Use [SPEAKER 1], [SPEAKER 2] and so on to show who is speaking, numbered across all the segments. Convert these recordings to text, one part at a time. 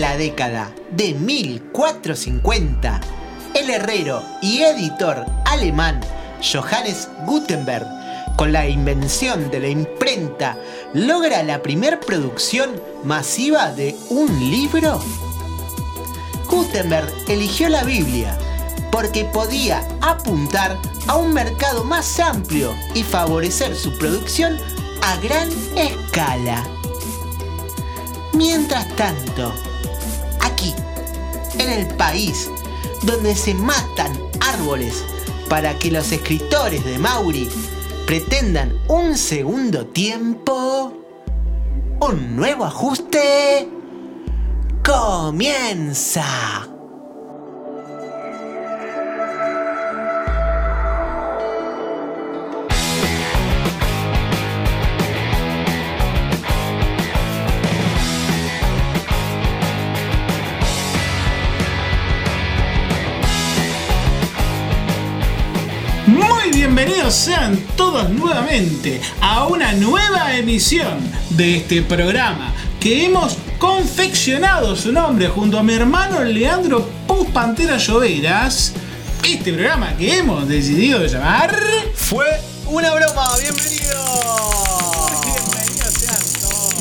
[SPEAKER 1] la década de 1450, el herrero y editor alemán Johannes Gutenberg, con la invención de la imprenta, logra la primer producción masiva de un libro? Gutenberg eligió la Biblia porque podía apuntar a un mercado más amplio y favorecer su producción a gran escala. Mientras tanto, en el país donde se matan árboles para que los escritores de Mauri pretendan un segundo tiempo, un nuevo ajuste comienza.
[SPEAKER 2] Bienvenidos sean todos nuevamente a una nueva emisión de este programa que hemos confeccionado su nombre junto a mi hermano Leandro Puz Pantera Lloveras. Este programa que hemos decidido llamar
[SPEAKER 3] Fue una broma, bienvenidos.
[SPEAKER 2] Bienvenidos sean todos.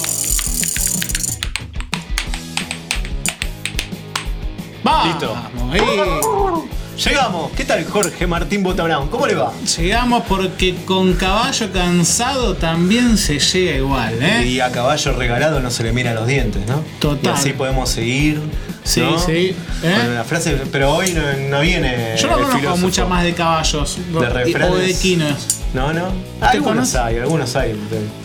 [SPEAKER 2] Vamos,
[SPEAKER 3] Listo.
[SPEAKER 2] ahí.
[SPEAKER 3] Llegamos. ¿Qué tal Jorge Martín Bota Brown? ¿Cómo le va?
[SPEAKER 2] Llegamos porque con caballo cansado también se llega igual, ¿eh?
[SPEAKER 3] Y a caballo regalado no se le miran los dientes, ¿no?
[SPEAKER 2] Total.
[SPEAKER 3] Y así podemos seguir.
[SPEAKER 2] Sí,
[SPEAKER 3] ¿no?
[SPEAKER 2] sí. ¿eh?
[SPEAKER 3] La frase, pero hoy no, no viene.
[SPEAKER 2] Yo no conozco muchas más de caballos
[SPEAKER 3] De
[SPEAKER 2] o de
[SPEAKER 3] refranes. No, no. Algunos hay, algunos hay.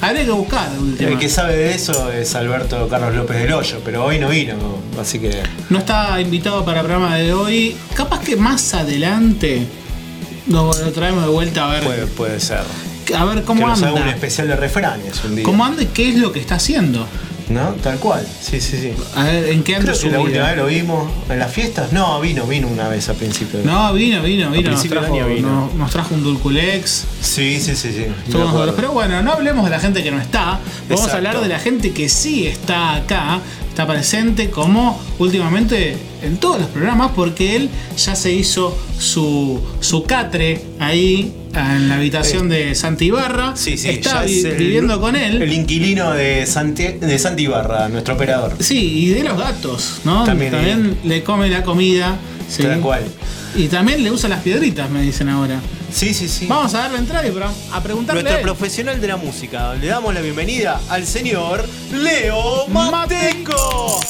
[SPEAKER 2] Habría que buscar
[SPEAKER 3] El que sabe de eso es Alberto Carlos López del Hoyo, pero hoy no vino, así que.
[SPEAKER 2] No está invitado para el programa de hoy. Capaz que más adelante lo, lo traemos de vuelta a ver,
[SPEAKER 3] Puede, puede ser.
[SPEAKER 2] a ver
[SPEAKER 3] que
[SPEAKER 2] cómo
[SPEAKER 3] nos haga un
[SPEAKER 2] anda.
[SPEAKER 3] especial de refranes un día.
[SPEAKER 2] ¿Cómo anda y qué es lo que está haciendo?
[SPEAKER 3] ¿No? Tal cual. Sí, sí, sí.
[SPEAKER 2] A ver, ¿en qué
[SPEAKER 3] Creo
[SPEAKER 2] su
[SPEAKER 3] que la última vez lo vimos en las fiestas. No, vino, vino una vez a principio. de-
[SPEAKER 2] No, vino, vino, vino. Nos trajo,
[SPEAKER 3] año vino.
[SPEAKER 2] nos- nos trajo un Dulculex.
[SPEAKER 3] Sí, sí, sí, sí.
[SPEAKER 2] Todos. Pero bueno, no hablemos de la gente que no está. Vamos
[SPEAKER 3] Exacto.
[SPEAKER 2] a hablar de la gente que sí está acá, está presente como últimamente en todos los programas, porque él ya se hizo su, su catre ahí en la habitación de Santi Ibarra.
[SPEAKER 3] Sí, sí,
[SPEAKER 2] está
[SPEAKER 3] ya
[SPEAKER 2] vi-
[SPEAKER 3] es el-
[SPEAKER 2] viviendo con él.
[SPEAKER 3] El inquilino de Santi, de Santi Ibarra, nuestro operador.
[SPEAKER 2] Sí, y de los gatos, ¿no?
[SPEAKER 3] También,
[SPEAKER 2] le come la comida. sí.
[SPEAKER 3] Tal cual.
[SPEAKER 2] Y también le usa las piedritas, me dicen ahora.
[SPEAKER 3] Sí, sí, sí.
[SPEAKER 2] Vamos a darle entrada y a preguntarle. a
[SPEAKER 3] Nuestro
[SPEAKER 2] él.
[SPEAKER 3] profesional de la música. Le damos la bienvenida al señor Leo Mateco.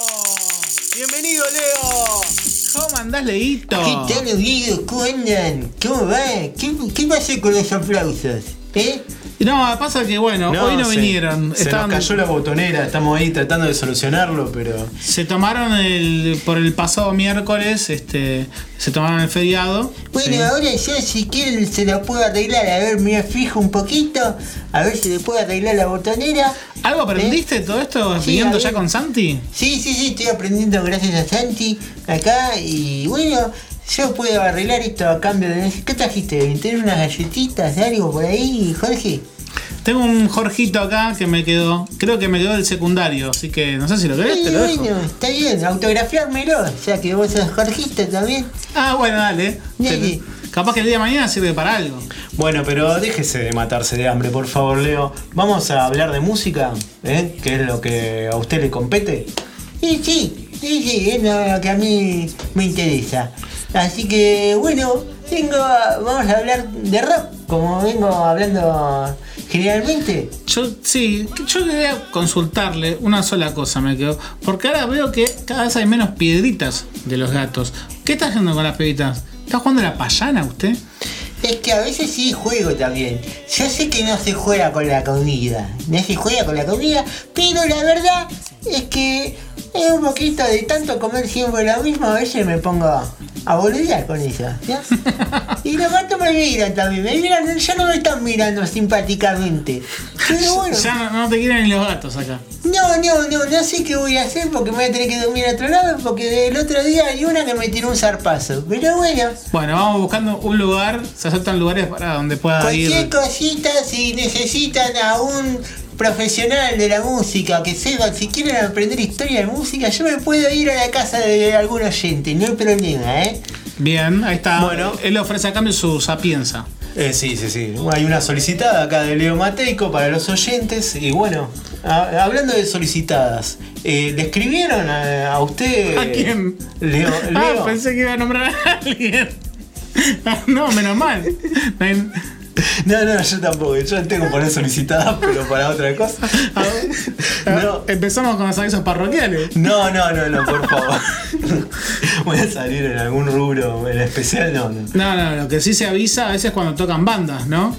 [SPEAKER 3] Bienvenido, Leo.
[SPEAKER 2] ¿Cómo andás, Leito?
[SPEAKER 1] ¿Qué tal, amigos? ¿Cómo andan? ¿Cómo va? ¿Qué, qué pasó con los aplausos? ¿Eh?
[SPEAKER 2] No, pasa que bueno, hoy no
[SPEAKER 3] se-
[SPEAKER 2] vinieron.
[SPEAKER 3] Se
[SPEAKER 2] Estaban-
[SPEAKER 3] nos cayó la botonera, estamos ahí tratando de solucionarlo, pero.
[SPEAKER 2] se tomaron el por el pasado miércoles, este, se tomaron el feriado.
[SPEAKER 1] Bueno,
[SPEAKER 2] Sí.
[SPEAKER 1] ahora yo si quieren se lo puedo arreglar. A ver, me fijo un poquito. A ver si le puedo arreglar la botonera.
[SPEAKER 2] ¿Algo aprendiste de todo esto
[SPEAKER 1] Sí,
[SPEAKER 2] ya con Santi?
[SPEAKER 1] Sí, sí, sí, estoy aprendiendo gracias a Santi acá. Y bueno, yo puedo arreglar esto a cambio de... ¿Qué trajiste? ¿Tenés unas galletitas de algo por ahí, Jorge?
[SPEAKER 2] Tengo un Jorgito acá que me quedó, creo que me quedó del secundario, así que no sé si lo querés, te
[SPEAKER 1] Sí,
[SPEAKER 2] lo dejo.
[SPEAKER 1] bueno, está bien, autografiármelo, ya que vos sos Jorgito también.
[SPEAKER 2] Ah, bueno, dale. Te- capaz que el día de mañana sirve para algo.
[SPEAKER 3] Bueno, pero déjese de matarse de hambre, por favor, Leo. Vamos a hablar de música, ¿eh? que es lo que a usted le compete.
[SPEAKER 1] Sí, sí, sí, sí, es lo que a mí me interesa. Así que, bueno, vengo a- vamos a hablar de rock, como vengo hablando generalmente.
[SPEAKER 2] Yo sí, yo quería consultarle una sola cosa, me quedó. Porque ahora veo que cada vez hay menos piedritas de los gatos. ¿Qué está haciendo con las piedritas? ¿Está jugando la payana usted?
[SPEAKER 1] Es que a veces sí juego también. Yo sé que no se juega con la comida, no se juega con la comida, pero la verdad es que es un poquito de tanto comer siempre lo mismo, a veces me pongo a boludear con eso. ¿ya? Y los gatos me miran también, me miran, ya no me están mirando simpáticamente. Pero bueno,
[SPEAKER 2] Ya no, no te quieren ni los gatos acá.
[SPEAKER 1] no, no, no, no sé qué voy a hacer porque me voy a tener que dormir a otro lado porque el otro día hay una que me tiró un zarpazo. Pero bueno.
[SPEAKER 2] Bueno, vamos buscando un lugar, se aceptan lugares para donde pueda
[SPEAKER 1] Cualquier
[SPEAKER 2] ir.
[SPEAKER 1] cosita, si necesitan a un profesional de la música, que sepa, si quieren aprender historia de música, yo me puedo ir a la casa de algún oyente, no hay problema, ¿eh?
[SPEAKER 2] Bien, ahí está.
[SPEAKER 3] Bueno.
[SPEAKER 2] él ofrece a cambio su sapienza.
[SPEAKER 3] Eh, sí, sí, sí. Hay una solicitada acá de Leo Mateico para los oyentes. Y bueno, a- hablando de solicitadas, eh, ¿le escribieron a, a usted?
[SPEAKER 2] ¿A quién?
[SPEAKER 3] Leo.
[SPEAKER 2] Ah,
[SPEAKER 3] Leo.
[SPEAKER 2] pensé que iba a nombrar a alguien. Ah, no, menos mal.
[SPEAKER 3] No, no, yo tampoco. Yo tengo que poner solicitadas, pero para otra cosa. No.
[SPEAKER 2] Empezamos con los avisos parroquiales.
[SPEAKER 3] No, no, no, no, por favor. Voy a salir en algún rubro en especial, no, no.
[SPEAKER 2] No, no, lo que sí se avisa a veces cuando tocan bandas, ¿no?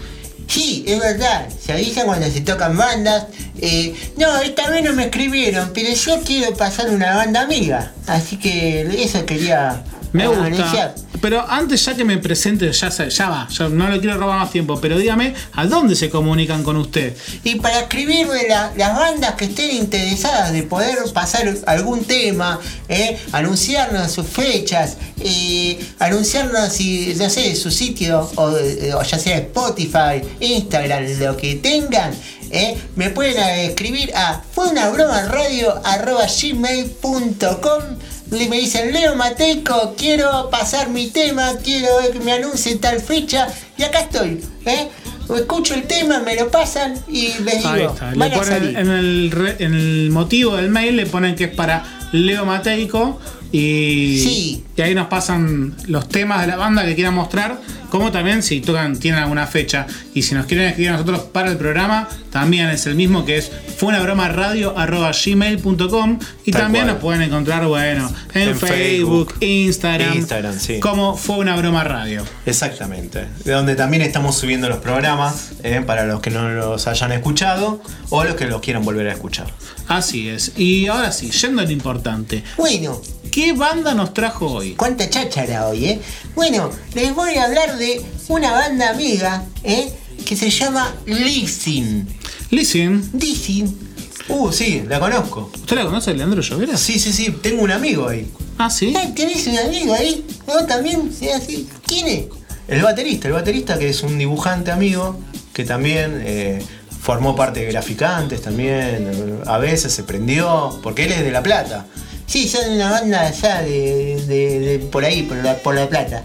[SPEAKER 1] Sí, es verdad, se avisa cuando se tocan bandas. Eh, no, esta vez no me escribieron, pero yo quiero pasar una banda amiga, así que eso quería
[SPEAKER 2] Me gusta. Pero antes ya que me presente, ya, se- ya va, yo no le quiero robar más tiempo, pero dígame, ¿a dónde se comunican con usted?
[SPEAKER 1] Y para escribirme la- las bandas que estén interesadas de poder pasar algún tema, eh, anunciarnos sus fechas, eh, anunciarnos si, no sé, su sitio, o, eh, o ya sea Spotify, Instagram, lo que tengan, eh, me pueden eh, escribir a fue una broma radio arroba gmail.com me dicen Leo Mateico, quiero pasar mi tema, quiero que me anuncie tal fecha y acá estoy, ¿eh? Escucho el tema, me lo pasan y les digo,
[SPEAKER 2] Ahí está. Le
[SPEAKER 1] van a
[SPEAKER 2] ponen
[SPEAKER 1] salir.
[SPEAKER 2] en el, re- en el motivo del mail le ponen que es para Leo Mateico y,
[SPEAKER 1] Sí.
[SPEAKER 2] y ahí nos pasan los temas de la banda que quieran mostrar, como también si tocan, tienen alguna fecha. Y si nos quieren escribir a nosotros para el programa, también es el mismo que es fue una broma radio gmail.com y
[SPEAKER 3] Tal
[SPEAKER 2] también
[SPEAKER 3] cual.
[SPEAKER 2] nos pueden encontrar, bueno, en,
[SPEAKER 3] En
[SPEAKER 2] Facebook,
[SPEAKER 3] Facebook,
[SPEAKER 2] Instagram,
[SPEAKER 3] Instagram, sí.
[SPEAKER 2] como fue una broma radio.
[SPEAKER 3] Exactamente. De donde también estamos subiendo los programas eh, para los que no los hayan escuchado o los que los quieran volver a escuchar.
[SPEAKER 2] Así es. Y ahora sí, yendo a lo importante.
[SPEAKER 1] Bueno,
[SPEAKER 2] ¿Qué banda nos trajo hoy?
[SPEAKER 1] cuánta cháchara hoy, ¿eh? Bueno, les voy a hablar de una banda amiga, ¿eh? Que se llama Listen.
[SPEAKER 2] Listen,
[SPEAKER 1] Listen.
[SPEAKER 3] Uh, sí, la conozco.
[SPEAKER 2] ¿usted la conoce, Leandro Llovera?
[SPEAKER 3] Sí, sí, sí, tengo un amigo ahí.
[SPEAKER 2] Ah, sí.
[SPEAKER 1] Ah, ¿Tenés un amigo ahí? ¿Vos también? ¿Sí, así? ¿Quién es?
[SPEAKER 3] El baterista, el baterista que es un dibujante amigo que también eh, formó parte de Graficantes también. eh, A veces se prendió, porque él es de La Plata.
[SPEAKER 1] Sí, son una banda allá de, de- de por ahí, por la, por la plata.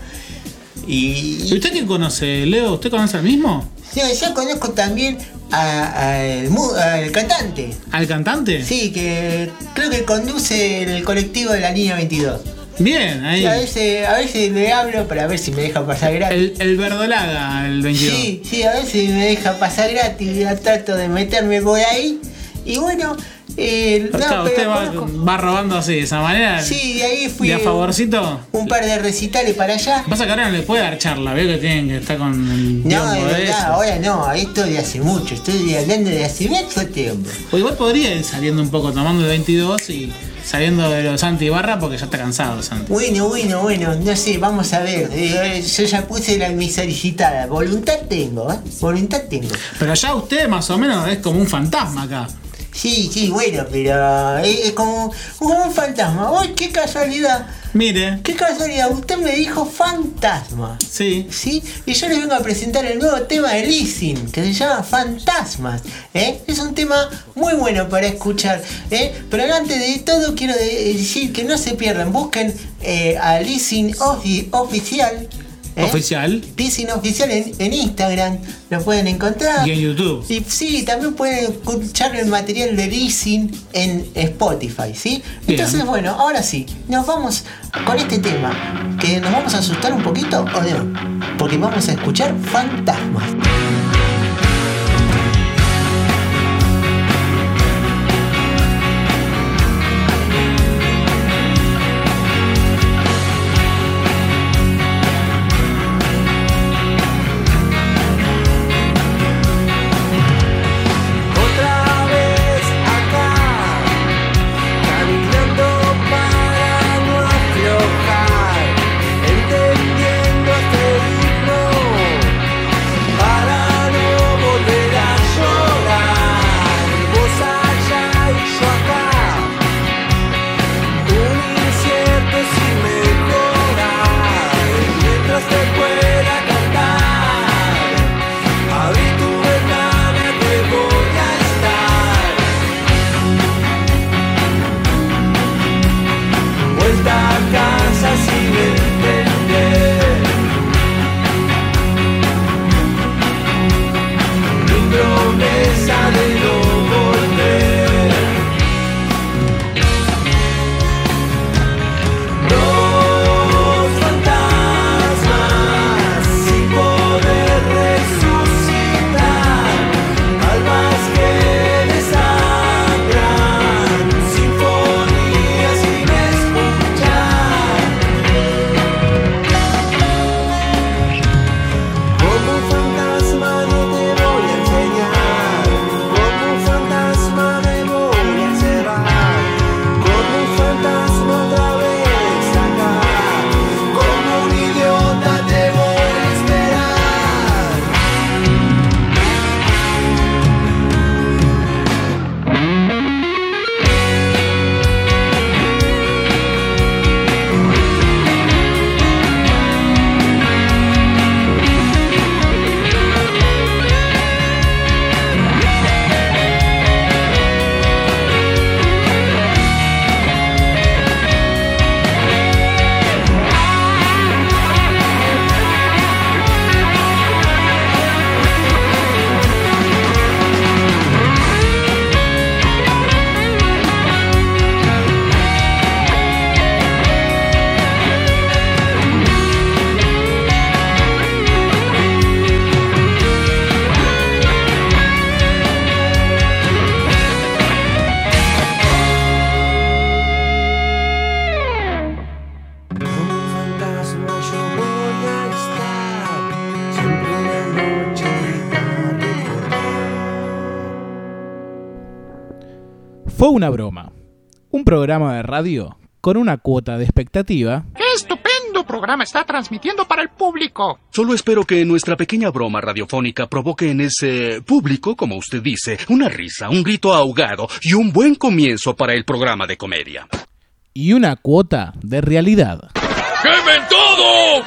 [SPEAKER 2] ¿Y
[SPEAKER 1] Y,
[SPEAKER 2] usted qué conoce, Leo? ¿Usted conoce al mismo?
[SPEAKER 1] yo, yo conozco también a- al al cantante.
[SPEAKER 2] ¿Al cantante?
[SPEAKER 1] Sí, que creo que conduce el colectivo de la línea 22.
[SPEAKER 2] Bien, ahí.
[SPEAKER 1] A veces, a veces le hablo para ver si me deja pasar gratis.
[SPEAKER 2] El, el verdolaga, el 22.
[SPEAKER 1] Sí, sí, a veces me deja pasar gratis, ya trato de meterme por ahí. Y bueno, eh, no,
[SPEAKER 2] Claro, usted va, robando así, de esa manera.
[SPEAKER 1] Sí, ahí fui
[SPEAKER 2] ¿De a favorcito?
[SPEAKER 1] un par de recitales para allá.
[SPEAKER 2] Pasa que ahora no le puede dar charla, veo que tienen que estar con el
[SPEAKER 1] No, de
[SPEAKER 2] de
[SPEAKER 1] verdad,
[SPEAKER 2] eso.
[SPEAKER 1] ahora no, esto de hace mucho, estoy hablando de hace mucho tiempo.
[SPEAKER 2] O igual podría ir saliendo un poco, tomando el 22 y saliendo de los Santi Barra porque ya está cansado Santi.
[SPEAKER 1] Bueno, bueno, bueno, no sé, vamos a ver. eh, yo ya puse la, mi solicitada. Voluntad tengo, ¿eh? Voluntad tengo.
[SPEAKER 2] Pero ya usted más o menos es como un fantasma acá.
[SPEAKER 1] Sí, sí, bueno, pero es, es como, como un fantasma. ¡Uy, qué casualidad!
[SPEAKER 2] Mire,
[SPEAKER 1] ¡Qué casualidad! Usted me dijo fantasma.
[SPEAKER 2] sí.
[SPEAKER 1] ¿Sí? Y yo les vengo a presentar el nuevo tema de Listen, que se llama Fantasmas. ¿eh? Es un tema muy bueno para escuchar. ¿eh? Pero antes de todo quiero de- decir que no se pierdan, busquen eh, a Listen Ofi- Oficial. ¿Eh?
[SPEAKER 2] Oficial.
[SPEAKER 1] Listen Oficial en, en Instagram, lo pueden encontrar.
[SPEAKER 2] Y en YouTube.
[SPEAKER 1] Y sí, también pueden escuchar el material de Listen en Spotify, ¿sí?
[SPEAKER 2] Bien.
[SPEAKER 1] Entonces, bueno, ahora sí, nos vamos con este tema, que nos vamos a asustar un poquito o no, porque vamos a escuchar fantasmas.
[SPEAKER 2] Radio con una cuota de expectativa
[SPEAKER 4] ¡Qué estupendo programa está transmitiendo para el público!
[SPEAKER 5] Solo espero que nuestra pequeña broma radiofónica provoque en ese público, como usted dice, una risa, un grito ahogado y un buen comienzo para el programa de comedia.
[SPEAKER 2] y una cuota de realidad.
[SPEAKER 5] ¡Quemen todo!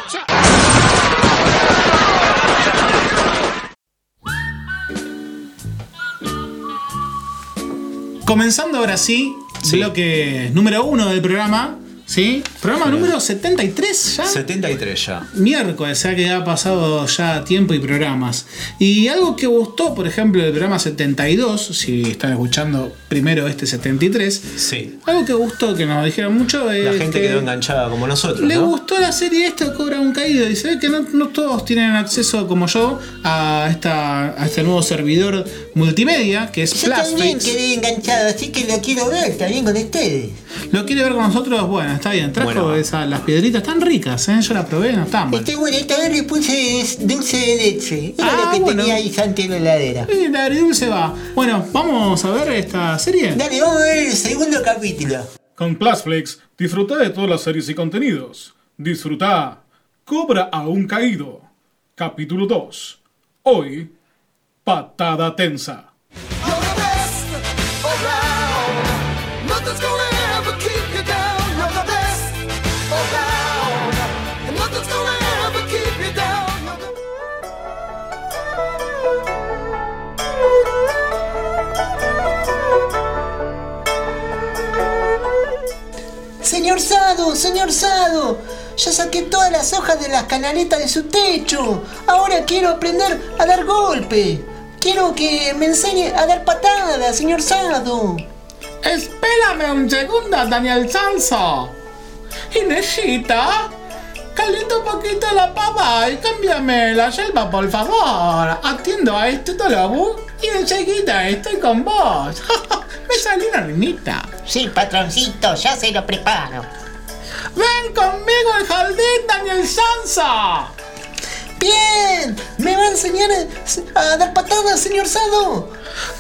[SPEAKER 2] Comenzando ahora sí,
[SPEAKER 3] Sí.
[SPEAKER 2] bloque número uno del programa, ¿sí? Programa número 73 ya.
[SPEAKER 3] 73 ya.
[SPEAKER 2] Miércoles, o sea que ha pasado ya tiempo y programas. Y algo que gustó, por ejemplo, del programa 72, si están escuchando primero este 73,
[SPEAKER 3] Sí.
[SPEAKER 2] algo que gustó, que nos dijeron mucho, es
[SPEAKER 3] La gente
[SPEAKER 2] que
[SPEAKER 3] quedó enganchada como nosotros,
[SPEAKER 2] le
[SPEAKER 3] ¿no?
[SPEAKER 2] gustó la serie esta Cobra un Caído y se ve que no, no todos tienen acceso como yo a, esta, a este nuevo servidor multimedia que es
[SPEAKER 1] Yo también quedé enganchado, así que lo quiero ver también con ustedes.
[SPEAKER 2] ¿Lo quiere ver con nosotros? Bueno, está bien. Trajo
[SPEAKER 3] Bueno.
[SPEAKER 2] esas, las piedritas tan ricas, ¿eh? Yo las probé, no están mal.
[SPEAKER 1] Este bueno, esta vez le puse dulce de leche. Era
[SPEAKER 2] Ah,
[SPEAKER 1] lo que
[SPEAKER 2] bueno.
[SPEAKER 1] tenía ahí antes en la heladera.
[SPEAKER 2] Y la agridulce va. Bueno, vamos a ver esta serie.
[SPEAKER 1] Dale, vamos a ver el segundo capítulo.
[SPEAKER 6] Con Plasflix, disfruta de todas las series y contenidos. Disfruta Cobra a un caído. Capítulo 2. Hoy, patada tensa.
[SPEAKER 1] Sado, señor Sado, ya saqué todas las hojas de las canaletas de su techo. Ahora quiero aprender a dar golpe. Quiero que me enseñe a dar patadas, señor Sado.
[SPEAKER 2] Espérame un segundo, Daniel Sanso. Inésita, calienta un poquito la pava y cámbiame la yelva, por favor. Atiendo a este tolobu y enseguida estoy con vos. Me salió una rimita.
[SPEAKER 1] Sí, patroncito, ya se lo preparo.
[SPEAKER 2] Ven conmigo al jardín, Daniel Sansa.
[SPEAKER 1] Bien, ¿me va a enseñar a, dar patadas, señor Sado?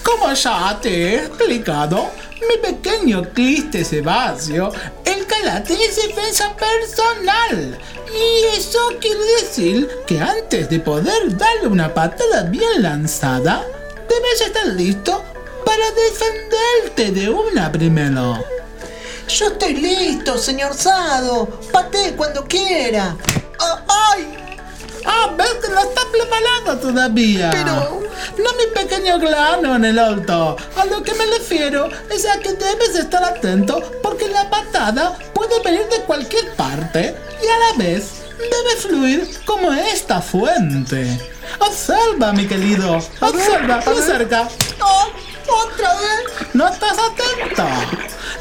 [SPEAKER 2] Como ya te he explicado, mi pequeño Cliste Sebasio, el karate es defensa personal. Y eso quiere decir que antes de poder darle una patada bien lanzada, debes estar listo para defenderte de una primero.
[SPEAKER 1] Yo estoy listo, señor Sado. Patee cuando quiera. Ah, ¡Ay!
[SPEAKER 2] Ah, ves que no está preparado todavía.
[SPEAKER 1] Pero-
[SPEAKER 2] No mi pequeño grano en el alto. A lo que me refiero es a que debes estar atento porque la patada puede venir de cualquier parte y a la vez debe fluir como esta fuente. Observa, mi querido. Observa, de cerca.
[SPEAKER 1] ¡Oh! ¡Otra vez!
[SPEAKER 2] ¿No estás atento?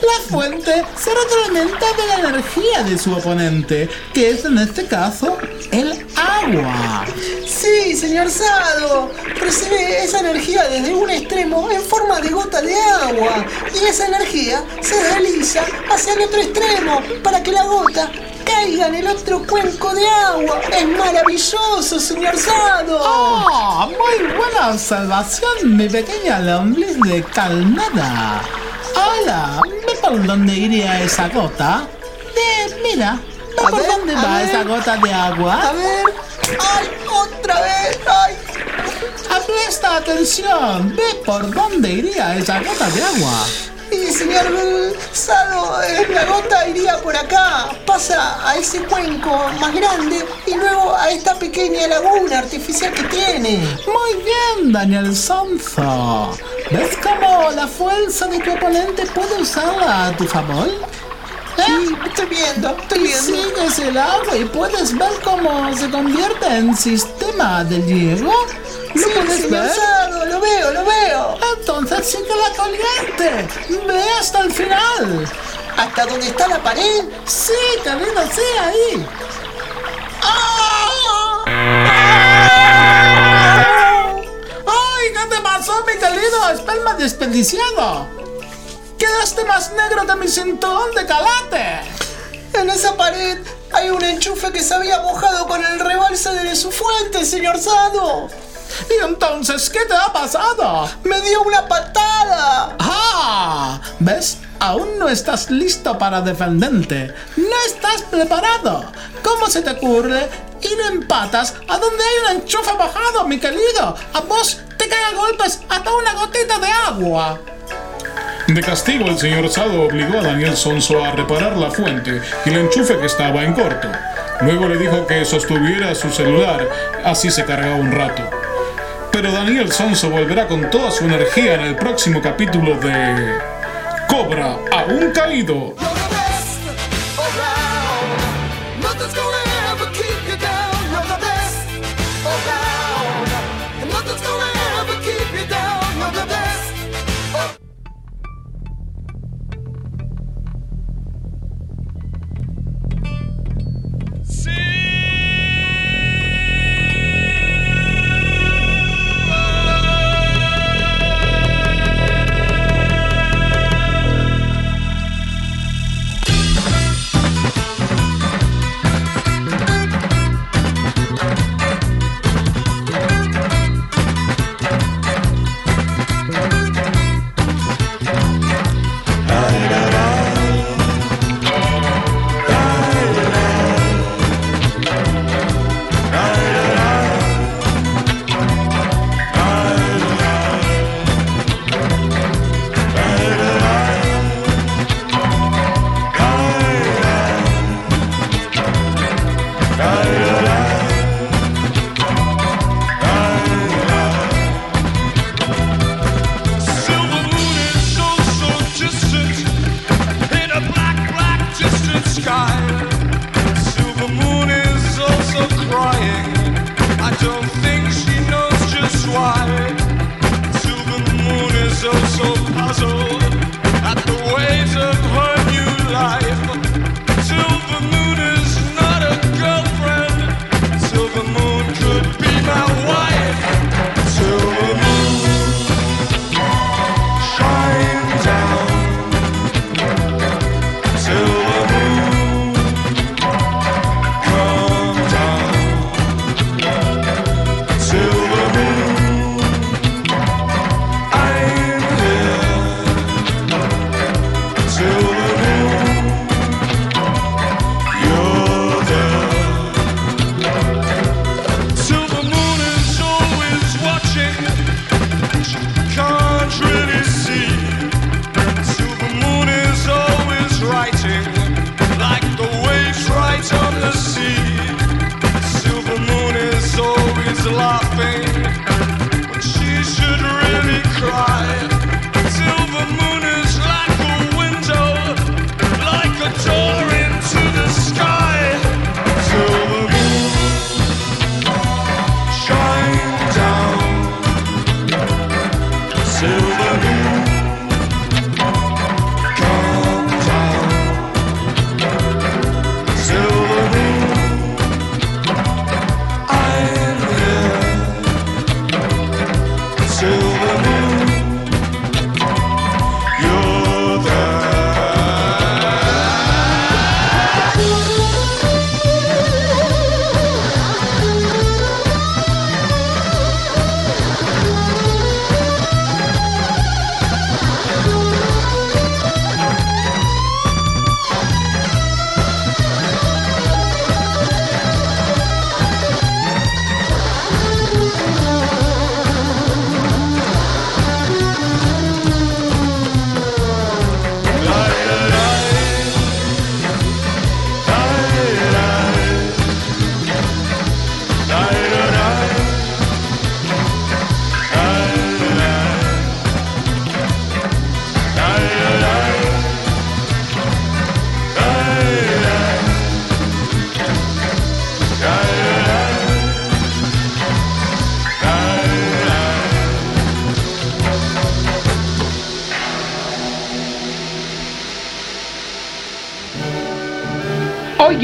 [SPEAKER 2] La fuente se retroalimenta de la energía de su oponente, que es en este caso el agua.
[SPEAKER 1] Sí, señor Sado. Recibe esa energía desde un extremo en forma de gota de agua. Y esa energía se desliza hacia el otro extremo para que la gota caiga en el otro cuenco de agua. Es maravilloso, señor Sado.
[SPEAKER 2] ¡Oh! Muy buena observación, mi pequeña lombriz de calmada. Hola, ¿ve por dónde iría esa gota? Eh, mira, ¿ve
[SPEAKER 1] A
[SPEAKER 2] por
[SPEAKER 1] ver,
[SPEAKER 2] dónde
[SPEAKER 1] a
[SPEAKER 2] va
[SPEAKER 1] ver.
[SPEAKER 2] esa gota de
[SPEAKER 1] A
[SPEAKER 2] agua?
[SPEAKER 1] ver. ¡Ay! ¡Otra vez! ¡Ay!
[SPEAKER 2] Ah, Presta atención, ve por dónde iría esa gota de agua.
[SPEAKER 1] Y señor Sado, eh, la gota iría por acá, pasa a ese cuenco más grande y luego a esta pequeña laguna artificial que tiene.
[SPEAKER 2] Muy bien, Daniel Sonzo. ¿Ves cómo la fuerza de tu oponente puede usarla a tu favor?
[SPEAKER 1] Sí, estoy viendo, estoy
[SPEAKER 2] Y
[SPEAKER 1] viendo.
[SPEAKER 2] sigues el agua y puedes ver cómo se convierte en sistema de hielo. ¿Lo puedes ver?
[SPEAKER 1] Lo veo, lo veo.
[SPEAKER 2] Entonces sigue la corriente. Ve hasta el final.
[SPEAKER 1] ¿Hasta dónde está la pared?
[SPEAKER 2] Sí, querido, sí, ahí.
[SPEAKER 1] ¡Ah!
[SPEAKER 2] ¡Ay, qué te pasó, mi querido! ¡Esperma desperdiciado! ¡Quedaste más negro que mi cinturón de calate!
[SPEAKER 1] En esa pared hay un enchufe que se había mojado con el rebalse de su fuente, señor Sado.
[SPEAKER 2] ¿Y entonces qué te ha pasado?
[SPEAKER 1] ¡Me dio una patada!
[SPEAKER 2] ¡Ah! ¿Ves? Aún no estás listo para defenderte. No estás preparado. ¿Cómo se te ocurre ir en patas a donde hay un enchufe bajado, mi querido? A vos te cae a golpes hasta una gotita de agua.
[SPEAKER 7] De castigo, el señor Sado obligó a Daniel Sonso a reparar la fuente y el enchufe que estaba en corto. Luego le dijo que sostuviera su celular, así se cargaba un rato. Pero Daniel Sonso volverá con toda su energía en el próximo capítulo de Cobra a un caído.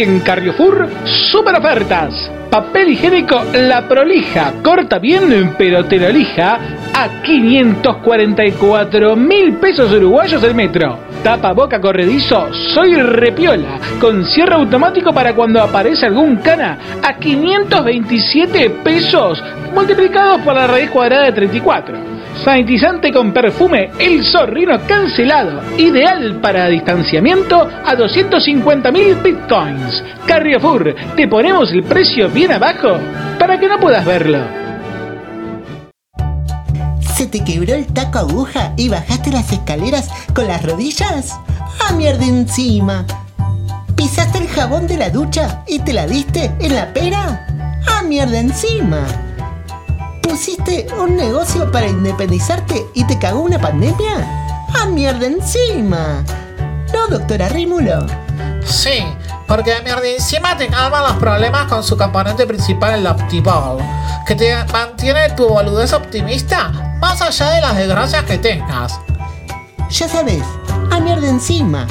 [SPEAKER 8] En Carrefour, super ofertas.
[SPEAKER 2] Papel higiénico La Prolija. Corta bien, pero te lo lija a 544 mil pesos uruguayos el metro. Tapa boca corredizo Soy Repiola. Con cierre automático para cuando aparece algún cana a 527 pesos multiplicados por la raíz cuadrada de 34. Sanitizante con perfume El Zorrino cancelado. Ideal para distanciamiento a 250.000 bitcoins. Carrefour, te ponemos el precio bien abajo para que no puedas verlo.
[SPEAKER 9] ¿Se te quebró el taco aguja y bajaste las escaleras con las rodillas? ¡Ah, mierda encima! ¿Pisaste el jabón de la ducha y te la diste en la pera? ¡Ah, mierda encima! ¿Pusiste un negocio para independizarte y te cagó una pandemia? ¡Ah, mierda encima! ¿No, doctora Rímulo?
[SPEAKER 8] Sí, porque mierda encima te calma los problemas con su componente principal, el Optibol, que te mantiene tu boludez optimista más allá de las desgracias que tengas.
[SPEAKER 9] Ya sabes, a mierda encima.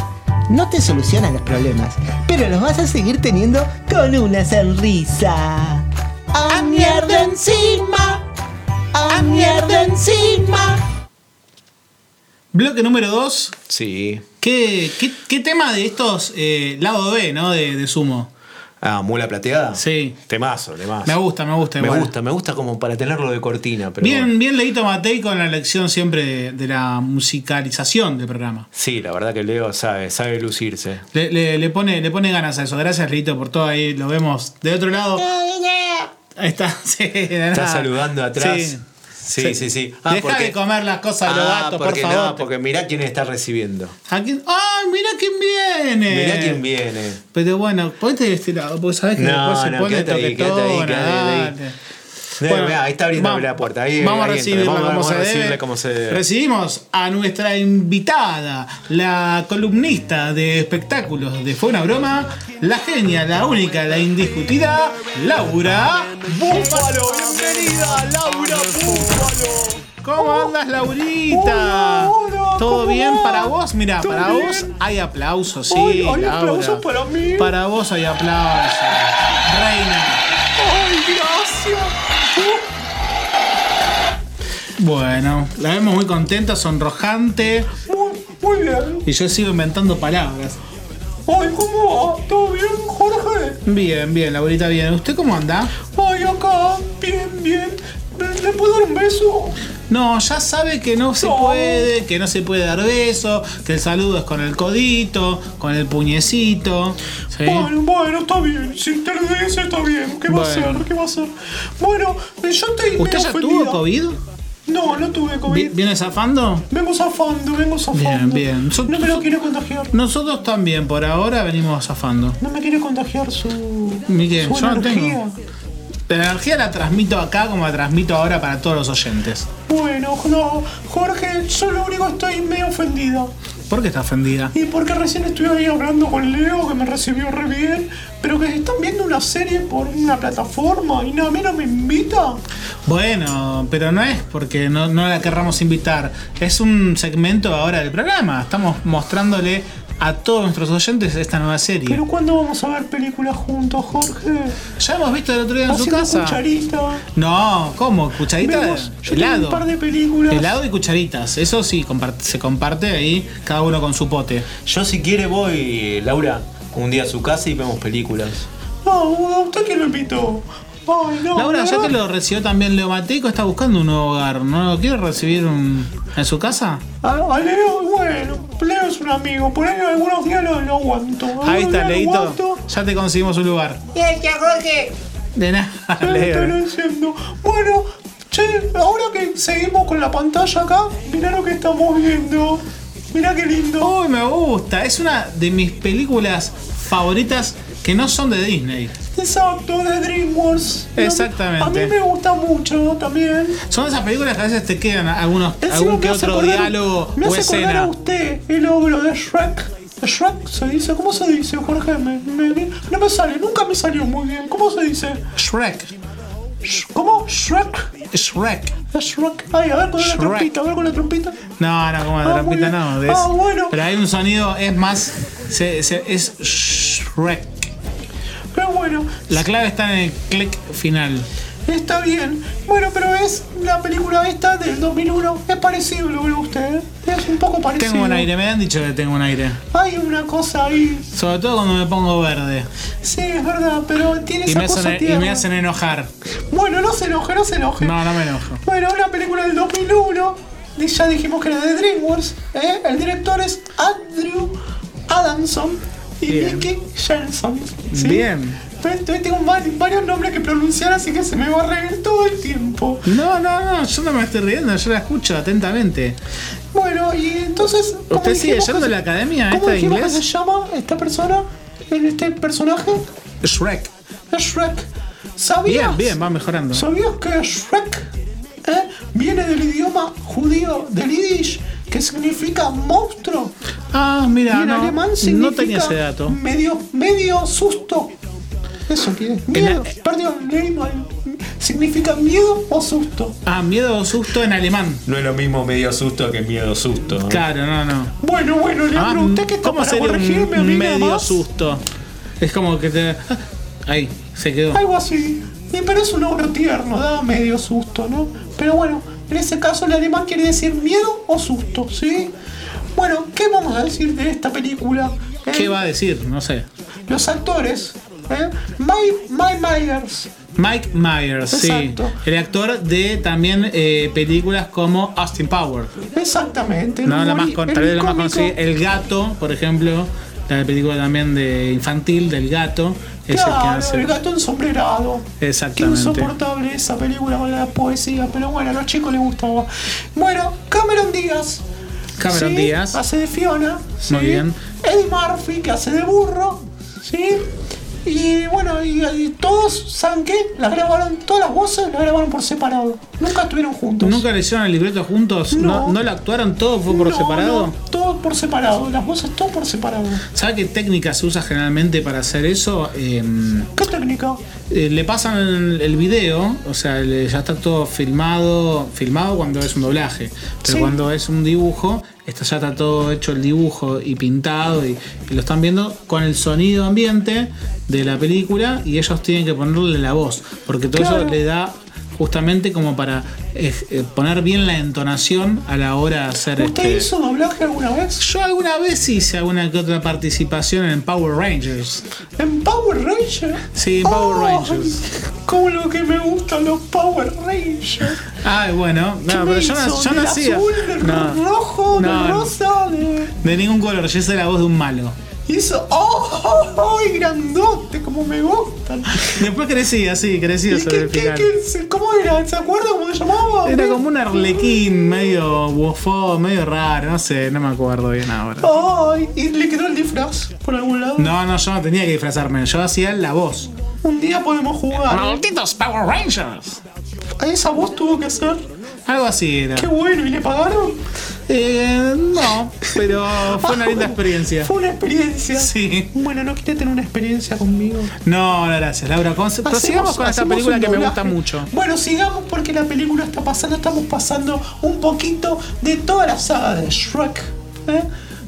[SPEAKER 9] No te soluciona los problemas, pero los vas a seguir teniendo con una sonrisa. ¡A mierda encima! ¡A mierda encima!
[SPEAKER 2] Bloque número 2.
[SPEAKER 1] Sí.
[SPEAKER 2] ¿Qué, qué, qué tema de estos eh, lado B, ¿no? De, de Sumo.
[SPEAKER 1] Ah, mula plateada.
[SPEAKER 2] Sí.
[SPEAKER 1] Temazo, temazo.
[SPEAKER 2] Me gusta, me gusta.
[SPEAKER 1] Me
[SPEAKER 2] igual.
[SPEAKER 1] gusta, me gusta como para tenerlo de cortina. Pero
[SPEAKER 2] Bien, bien leído Matei con la lección siempre de, de la musicalización del programa.
[SPEAKER 1] Sí, la verdad que Leo sabe, sabe lucirse.
[SPEAKER 2] Le, le- le pone, le pone ganas a eso. Gracias, Leito, por todo ahí. Lo vemos de otro lado. Ahí está. Sí,
[SPEAKER 1] Está saludando atrás.
[SPEAKER 2] Sí.
[SPEAKER 1] Sí, sí, sí.
[SPEAKER 2] Deja de comer las cosas de los
[SPEAKER 1] Ah,
[SPEAKER 2] gatos, por favor.
[SPEAKER 1] no, porque mirá quién está recibiendo.
[SPEAKER 2] ¿A quién? ¡Ay, mira quién viene!
[SPEAKER 1] Mirá quién viene.
[SPEAKER 2] Pero bueno, ponete de este lado, porque sabes que
[SPEAKER 1] No,
[SPEAKER 2] después se
[SPEAKER 1] no,
[SPEAKER 2] pone
[SPEAKER 1] ahí, ahí.
[SPEAKER 2] Bueno,
[SPEAKER 1] mirá, ahí está abriendo
[SPEAKER 2] vamos-
[SPEAKER 1] la puerta. Ahí,
[SPEAKER 2] vamos a
[SPEAKER 1] ahí
[SPEAKER 2] recibirla
[SPEAKER 1] Vamos,
[SPEAKER 2] como
[SPEAKER 1] vamos
[SPEAKER 2] se
[SPEAKER 1] a recibirla
[SPEAKER 2] debe.
[SPEAKER 1] como se debe.
[SPEAKER 2] Recibimos a nuestra invitada, la columnista de espectáculos de Fue una broma, la genia, la única, la indiscutida, Laura
[SPEAKER 1] ¡Búfalo! ¡Bienvenida, Laura Búfalo!
[SPEAKER 2] ¿Cómo andas, Laurita?
[SPEAKER 1] Hola,
[SPEAKER 2] ¿Todo
[SPEAKER 1] ¿cómo
[SPEAKER 2] bien
[SPEAKER 1] va?
[SPEAKER 2] para vos? Mira,
[SPEAKER 1] ¿Todo
[SPEAKER 2] para
[SPEAKER 1] bien?
[SPEAKER 2] vos hay aplausos, sí. Laura.
[SPEAKER 1] aplausos para mí.
[SPEAKER 2] Para vos hay aplausos. Reina.
[SPEAKER 1] ¡Ay, gracias!
[SPEAKER 2] Bueno, la vemos muy contenta, sonrojante.
[SPEAKER 1] Muy, muy bien.
[SPEAKER 2] Y yo sigo inventando palabras.
[SPEAKER 1] Ay, ¿cómo va? ¿Todo bien, Jorge?
[SPEAKER 2] Bien, bien, Laurita, bien. ¿Usted cómo anda?
[SPEAKER 1] Ay, acá, bien, bien. ¿Le le puedo dar un beso?
[SPEAKER 2] No, ya sabe que no se puede, que no se puede dar beso, que el saludo es con el codito, con el puñecito. ¿sí?
[SPEAKER 1] Bueno, bueno, está bien. Si te lo dice, está bien. ¿Qué va a
[SPEAKER 2] Bueno.
[SPEAKER 1] ser? ¿Qué va a ser? Bueno, eh, yo estoy
[SPEAKER 2] ¿Usted
[SPEAKER 1] medio
[SPEAKER 2] ya
[SPEAKER 1] ofendida.
[SPEAKER 2] tuvo COVID?
[SPEAKER 1] No, no tuve
[SPEAKER 2] Vi-
[SPEAKER 1] COVID.
[SPEAKER 2] ¿Viene zafando?
[SPEAKER 1] Vengo zafando, vengo zafando.
[SPEAKER 2] Bien, bien. Yo-
[SPEAKER 1] No me lo quiere contagiar.
[SPEAKER 2] Nosotros también, por ahora venimos zafando.
[SPEAKER 1] No me quiere contagiar su,
[SPEAKER 2] Miguel,
[SPEAKER 1] su
[SPEAKER 2] yo no
[SPEAKER 1] energía.
[SPEAKER 2] La energía la transmito acá como la transmito ahora para todos los oyentes.
[SPEAKER 1] Bueno, no, Jorge, yo lo único estoy medio ofendida.
[SPEAKER 2] ¿Por qué está ofendida?
[SPEAKER 1] Y porque recién estuve ahí hablando con Leo, que me recibió re bien, pero que están viendo una serie por una plataforma y no, a mí no me invita.
[SPEAKER 2] Bueno, pero no es porque no, no la querramos invitar. Es un segmento ahora del programa. Estamos mostrándole a todos nuestros oyentes esta nueva serie.
[SPEAKER 1] Pero ¿cuándo vamos a ver películas juntos, Jorge?
[SPEAKER 2] Ya hemos visto el otro día en su casa.
[SPEAKER 1] cucharita.
[SPEAKER 2] No, ¿cómo? ¿Cucharita?
[SPEAKER 1] Vemos, yo tengo
[SPEAKER 2] helado.
[SPEAKER 1] un par de películas.
[SPEAKER 2] Helado y cucharitas. Eso sí, se comparte ahí, cada uno con su pote.
[SPEAKER 1] Yo si quiere voy, Laura, un día a su casa y vemos películas. No, ¿a usted quién lo invitó? No.
[SPEAKER 2] Laura,
[SPEAKER 1] la
[SPEAKER 2] ya que
[SPEAKER 1] verdad-
[SPEAKER 2] lo recibió también Leo Mateico, está buscando un nuevo hogar. ¿No lo quiere recibir un- en su casa?
[SPEAKER 1] A, a Leo, bueno, Leo es un amigo, por ahí algunos días lo, lo aguanto.
[SPEAKER 2] Ahí está, Leito. Ya te conseguimos un lugar.
[SPEAKER 9] ¡Ya, Jorge!
[SPEAKER 2] De nada,
[SPEAKER 1] ¿Qué me están
[SPEAKER 2] Leo.
[SPEAKER 1] diciendo? Bueno, che, ahora que seguimos con la pantalla acá, mirá lo que estamos viendo. Mirá qué lindo.
[SPEAKER 2] Uy, me gusta. Es una de mis películas favoritas que no son de Disney.
[SPEAKER 1] Exacto, de DreamWorks.
[SPEAKER 2] Exactamente.
[SPEAKER 1] A mí me gusta mucho también.
[SPEAKER 2] Son esas películas que a veces te quedan algunos,
[SPEAKER 1] Encima
[SPEAKER 2] algún que otro
[SPEAKER 1] acordar-
[SPEAKER 2] diálogo
[SPEAKER 1] me
[SPEAKER 2] o
[SPEAKER 1] hace acordar a
[SPEAKER 2] escena.
[SPEAKER 1] usted el ogro de Shrek. Shrek se dice, ¿cómo se dice, Jorge? Me- me- no me sale, nunca me salió muy bien. ¿Cómo se dice?
[SPEAKER 2] Shrek.
[SPEAKER 1] Sh- ¿Cómo? Shrek.
[SPEAKER 2] Shrek.
[SPEAKER 1] Shrek. Ay, a ver con
[SPEAKER 2] Shrek.
[SPEAKER 1] la trompita, a ver con la trompita.
[SPEAKER 2] No, no, como de
[SPEAKER 1] Ah, bien.
[SPEAKER 2] no. es-
[SPEAKER 1] Ah, bueno.
[SPEAKER 2] Pero hay un sonido, es más. se- se- es Shrek.
[SPEAKER 1] Bueno,
[SPEAKER 2] La clave está en el click final.
[SPEAKER 1] está bien. Bueno, pero es la película esta del 2001. Es parecido lo que usted. ¿eh? Es un poco parecido.
[SPEAKER 2] Tengo un aire, me han dicho que tengo un aire.
[SPEAKER 1] Hay una cosa ahí.
[SPEAKER 2] Sobre todo cuando me pongo verde.
[SPEAKER 1] Sí, es verdad, pero tiene
[SPEAKER 2] Y
[SPEAKER 1] esa
[SPEAKER 2] me,
[SPEAKER 1] cosa
[SPEAKER 2] hacen, y me hacen enojar.
[SPEAKER 1] Bueno, no se enoje, no se enoje.
[SPEAKER 2] No, no me enojo.
[SPEAKER 1] Bueno, una película del 2001. y Ya dijimos que era de DreamWorks. ¿eh? El director es Andrew Adamson y. Nicky Jensen. ¿sí?
[SPEAKER 2] Bien.
[SPEAKER 1] Tengo vari- varios nombres que pronunciar, así que se me va a reír todo el tiempo.
[SPEAKER 2] No, no, no, yo no me estoy riendo, yo la escucho atentamente.
[SPEAKER 1] Bueno, y entonces. ¿cómo
[SPEAKER 2] ¿Usted sigue yendo a la academia
[SPEAKER 1] ¿Cómo
[SPEAKER 2] esta de inglés?
[SPEAKER 1] se llama esta persona? En este personaje.
[SPEAKER 2] Shrek.
[SPEAKER 1] Shrek. ¿Sabías?
[SPEAKER 2] Bien, bien, va mejorando.
[SPEAKER 1] ¿Sabías que Shrek eh, viene del idioma judío, del Yiddish, que significa monstruo?
[SPEAKER 2] Ah,
[SPEAKER 1] y
[SPEAKER 2] mira,
[SPEAKER 1] en
[SPEAKER 2] no,
[SPEAKER 1] alemán
[SPEAKER 2] no
[SPEAKER 1] significa
[SPEAKER 2] tenía ese dato.
[SPEAKER 1] Medio, medio susto. Eso quiere. Miedo. Perdón, leí mal. Significa miedo o susto.
[SPEAKER 2] Ah, miedo o susto en alemán.
[SPEAKER 1] No es lo mismo medio susto que miedo susto. ¿eh?
[SPEAKER 2] Claro, no, no.
[SPEAKER 1] Bueno, bueno, Leandro,
[SPEAKER 2] Ah,
[SPEAKER 1] usted que está
[SPEAKER 2] ¿Cómo
[SPEAKER 1] para
[SPEAKER 2] sería
[SPEAKER 1] corregirme,
[SPEAKER 2] un medio
[SPEAKER 1] más?
[SPEAKER 2] susto? Es como que te... ah, Ahí, se quedó.
[SPEAKER 1] Algo así. Y pero es un ogro tierno, da medio susto, ¿no? Pero bueno, en ese caso el alemán quiere decir miedo o susto, ¿sí? Bueno, ¿qué vamos a decir de esta película? Eh,
[SPEAKER 2] ¿Qué va a decir? No sé.
[SPEAKER 1] Los actores, ¿eh? Mike, Mike Myers,
[SPEAKER 2] Mike Myers,
[SPEAKER 1] Exacto.
[SPEAKER 2] sí. El actor de también eh, películas como Austin Power.
[SPEAKER 1] exactamente.
[SPEAKER 2] No, la más, tal vez la más conocida. El gato, por ejemplo. La película también de infantil del gato. Es el que hace.
[SPEAKER 1] el gato ensombrerado. Qué
[SPEAKER 2] Exactamente.
[SPEAKER 1] insoportable esa película con la poesía, pero bueno, a los chicos les gustaba. Bueno, Cameron Díaz.
[SPEAKER 2] Cameron
[SPEAKER 1] ¿sí?
[SPEAKER 2] Díaz.
[SPEAKER 1] Hace de Fiona. ¿sí?
[SPEAKER 2] Muy bien.
[SPEAKER 1] Eddie Murphy, que hace de burro. ¿Sí? Y bueno, y, y todos, ¿saben qué? Las grabaron, todas las voces las grabaron por separado. Nunca estuvieron juntos.
[SPEAKER 2] ¿Nunca le hicieron el libreto juntos? ¿No,
[SPEAKER 1] No.
[SPEAKER 2] no, lo actuaron todo? ¿Fue por
[SPEAKER 1] No,
[SPEAKER 2] separado?
[SPEAKER 1] todo por separado. Las voces todo por separado.
[SPEAKER 2] ¿Sabe qué técnica se usa generalmente para hacer eso? Em,
[SPEAKER 1] ¿Qué técnica?
[SPEAKER 2] Eh, le pasan el, video, o sea, le- ya está todo filmado, filmado cuando es un doblaje, pero
[SPEAKER 1] Sí.
[SPEAKER 2] cuando es un dibujo, está, ya está todo hecho el dibujo y pintado y, y lo están viendo con el sonido ambiente de la película y ellos tienen que ponerle la voz, porque todo
[SPEAKER 1] Claro.
[SPEAKER 2] eso le da justamente como para eh, eh, poner bien la entonación a la hora de hacer
[SPEAKER 1] ¿Usted
[SPEAKER 2] este...
[SPEAKER 1] hizo doblaje alguna vez?
[SPEAKER 2] Yo alguna vez hice alguna que otra participación en Power Rangers.
[SPEAKER 1] ¿En Power Rangers?
[SPEAKER 2] Sí, en Power
[SPEAKER 1] Ay,
[SPEAKER 2] Rangers.
[SPEAKER 1] Como lo que me gustan los Power Rangers.
[SPEAKER 2] Ay, bueno,
[SPEAKER 1] ¿Qué
[SPEAKER 2] no, pero yo no, yo no
[SPEAKER 1] ¿Del
[SPEAKER 2] hacía.
[SPEAKER 1] azul, del
[SPEAKER 2] No,
[SPEAKER 1] rojo,
[SPEAKER 2] No,
[SPEAKER 1] del rosa, de...
[SPEAKER 2] de ningún color, yo hice la voz de un malo.
[SPEAKER 1] Hizo... ¡Oh! ¡Ay, grandote! Como me gustan.
[SPEAKER 2] Después crecí así, crecí
[SPEAKER 1] ¿Y
[SPEAKER 2] sobre
[SPEAKER 1] qué,
[SPEAKER 2] el final.
[SPEAKER 1] qué- ¿Cómo era? ¿Se acuerda cómo se llamaba?
[SPEAKER 2] Era como un arlequín medio bufón, medio raro, no sé, no me acuerdo bien ahora.
[SPEAKER 1] Ay, ¿y le quedó el disfraz por algún lado?
[SPEAKER 2] No, no, yo no tenía que disfrazarme, yo hacía la voz.
[SPEAKER 1] Un día podemos jugar.
[SPEAKER 2] ¡Malditos Power Rangers!
[SPEAKER 1] ¿A esa voz tuvo que hacer?
[SPEAKER 2] Algo así era.
[SPEAKER 1] Qué bueno, ¿y le pagaron?
[SPEAKER 2] Eh, no, pero fue una linda experiencia.
[SPEAKER 1] Fue una experiencia.
[SPEAKER 2] Sí.
[SPEAKER 1] Bueno, ¿no quiere tener una experiencia conmigo?
[SPEAKER 2] No, no, gracias, Laura. Con- Prosigamos con esta
[SPEAKER 1] hacemos
[SPEAKER 2] película que me gusta mucho.
[SPEAKER 1] Bueno, sigamos porque la película está pasando, estamos pasando un poquito de toda la saga de Shrek. ¿eh?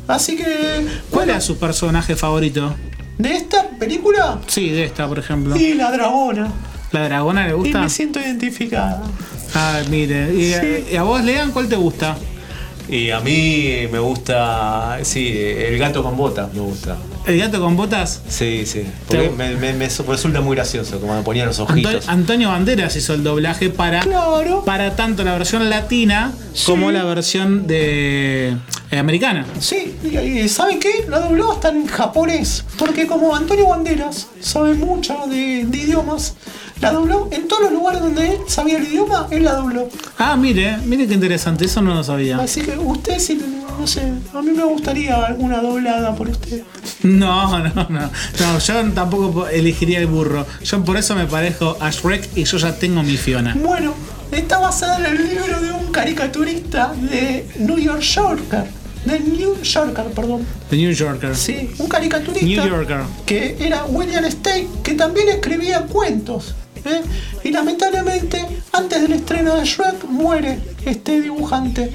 [SPEAKER 1] Así que,
[SPEAKER 2] ¿Cuál
[SPEAKER 1] bueno,
[SPEAKER 2] era su personaje favorito?
[SPEAKER 1] de esta película,
[SPEAKER 2] Sí, de esta, por ejemplo.
[SPEAKER 1] y la dragona.
[SPEAKER 2] ¿La dragona le
[SPEAKER 1] Y
[SPEAKER 2] gusta?
[SPEAKER 1] me siento identificada.
[SPEAKER 2] Ah, mire. ¿Y,
[SPEAKER 1] Sí.
[SPEAKER 2] y a vos, Lean, cuál te gusta?
[SPEAKER 1] Y a mí me gusta, sí, el gato con botas me gusta.
[SPEAKER 2] ¿El gato con botas?
[SPEAKER 1] Sí, sí. Porque me, me- me resulta muy gracioso, como me ponía los
[SPEAKER 2] Anto-
[SPEAKER 1] ojitos.
[SPEAKER 2] Antonio Banderas hizo el doblaje para,
[SPEAKER 1] Claro.
[SPEAKER 2] para tanto la versión latina como la versión de eh, americana.
[SPEAKER 1] Sí, y, y ¿saben qué? La dobló hasta en japonés. Porque como Antonio Banderas sabe mucho de, de idiomas, la dobló en todos los lugares donde él sabía el idioma, él la dobló.
[SPEAKER 2] Ah, mire, mire qué interesante, eso no lo sabía.
[SPEAKER 1] Así que usted, si, no sé, a mí me gustaría alguna doblada por usted.
[SPEAKER 2] No, no, no. No, yo tampoco elegiría el burro. Yo por eso me parezco a Shrek y yo ya tengo mi Fiona.
[SPEAKER 1] Bueno, está basada en el libro de un caricaturista de New York Yorker. De New Yorker, perdón.
[SPEAKER 2] The New Yorker.
[SPEAKER 1] Sí, un caricaturista.
[SPEAKER 2] New Yorker.
[SPEAKER 1] Que era William Stake, que también escribía cuentos. ¿Eh? Y lamentablemente, antes del estreno de Shrek, muere este dibujante.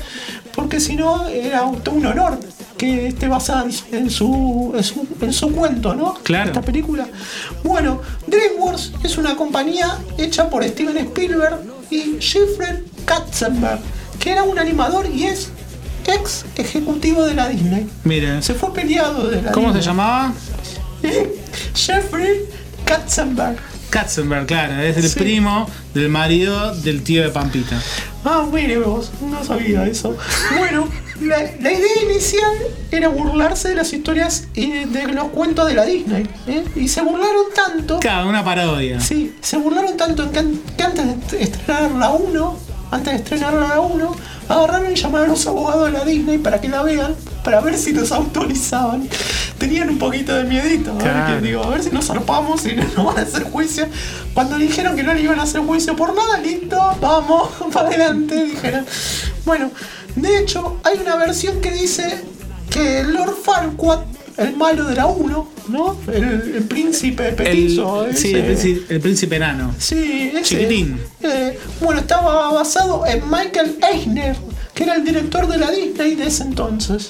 [SPEAKER 1] Porque si no, era un honor que esté basada en, su, en, su, en su cuento, ¿no?
[SPEAKER 2] Claro.
[SPEAKER 1] Esta película. Bueno, DreamWorks es una compañía hecha por Steven Spielberg y Jeffrey Katzenberg, que era un animador y es ex ejecutivo de la Disney.
[SPEAKER 2] Mire,
[SPEAKER 1] Se fue peleado de la
[SPEAKER 2] ¿cómo se llamaba?
[SPEAKER 1] Jeffrey Katzenberg.
[SPEAKER 2] Katzenberg, claro, es el
[SPEAKER 1] Sí.
[SPEAKER 2] primo del marido del tío de Pampita.
[SPEAKER 1] Ah, mire vos, no sabía eso. Bueno, la, la idea inicial era burlarse de las historias y de los cuentos de la Disney. ¿eh? Y se burlaron tanto.
[SPEAKER 2] Claro, una parodia.
[SPEAKER 1] Sí, se burlaron tanto que, que antes de estrenar la 1, antes de estrenar la 1, agarraron y llamaron a los abogados de la Disney para que la vean, para ver si nos autorizaban. Tenían un poquito de miedito, a ver, que digo, a ver si nos zarpamos y no nos van a hacer juicio. Cuando dijeron que no le iban a hacer juicio por nada, listo, vamos, para adelante, dijeron. Bueno, de hecho, hay una versión que dice que Lord Farquaad, el malo de la 1, ¿no? El, el príncipe petizo.
[SPEAKER 2] El, sí, el príncipe, el príncipe enano.
[SPEAKER 1] Sí, ese.
[SPEAKER 2] Chiquitín.
[SPEAKER 1] Eh, bueno, estaba basado en Michael Eisner, que era el director de la Disney de ese entonces.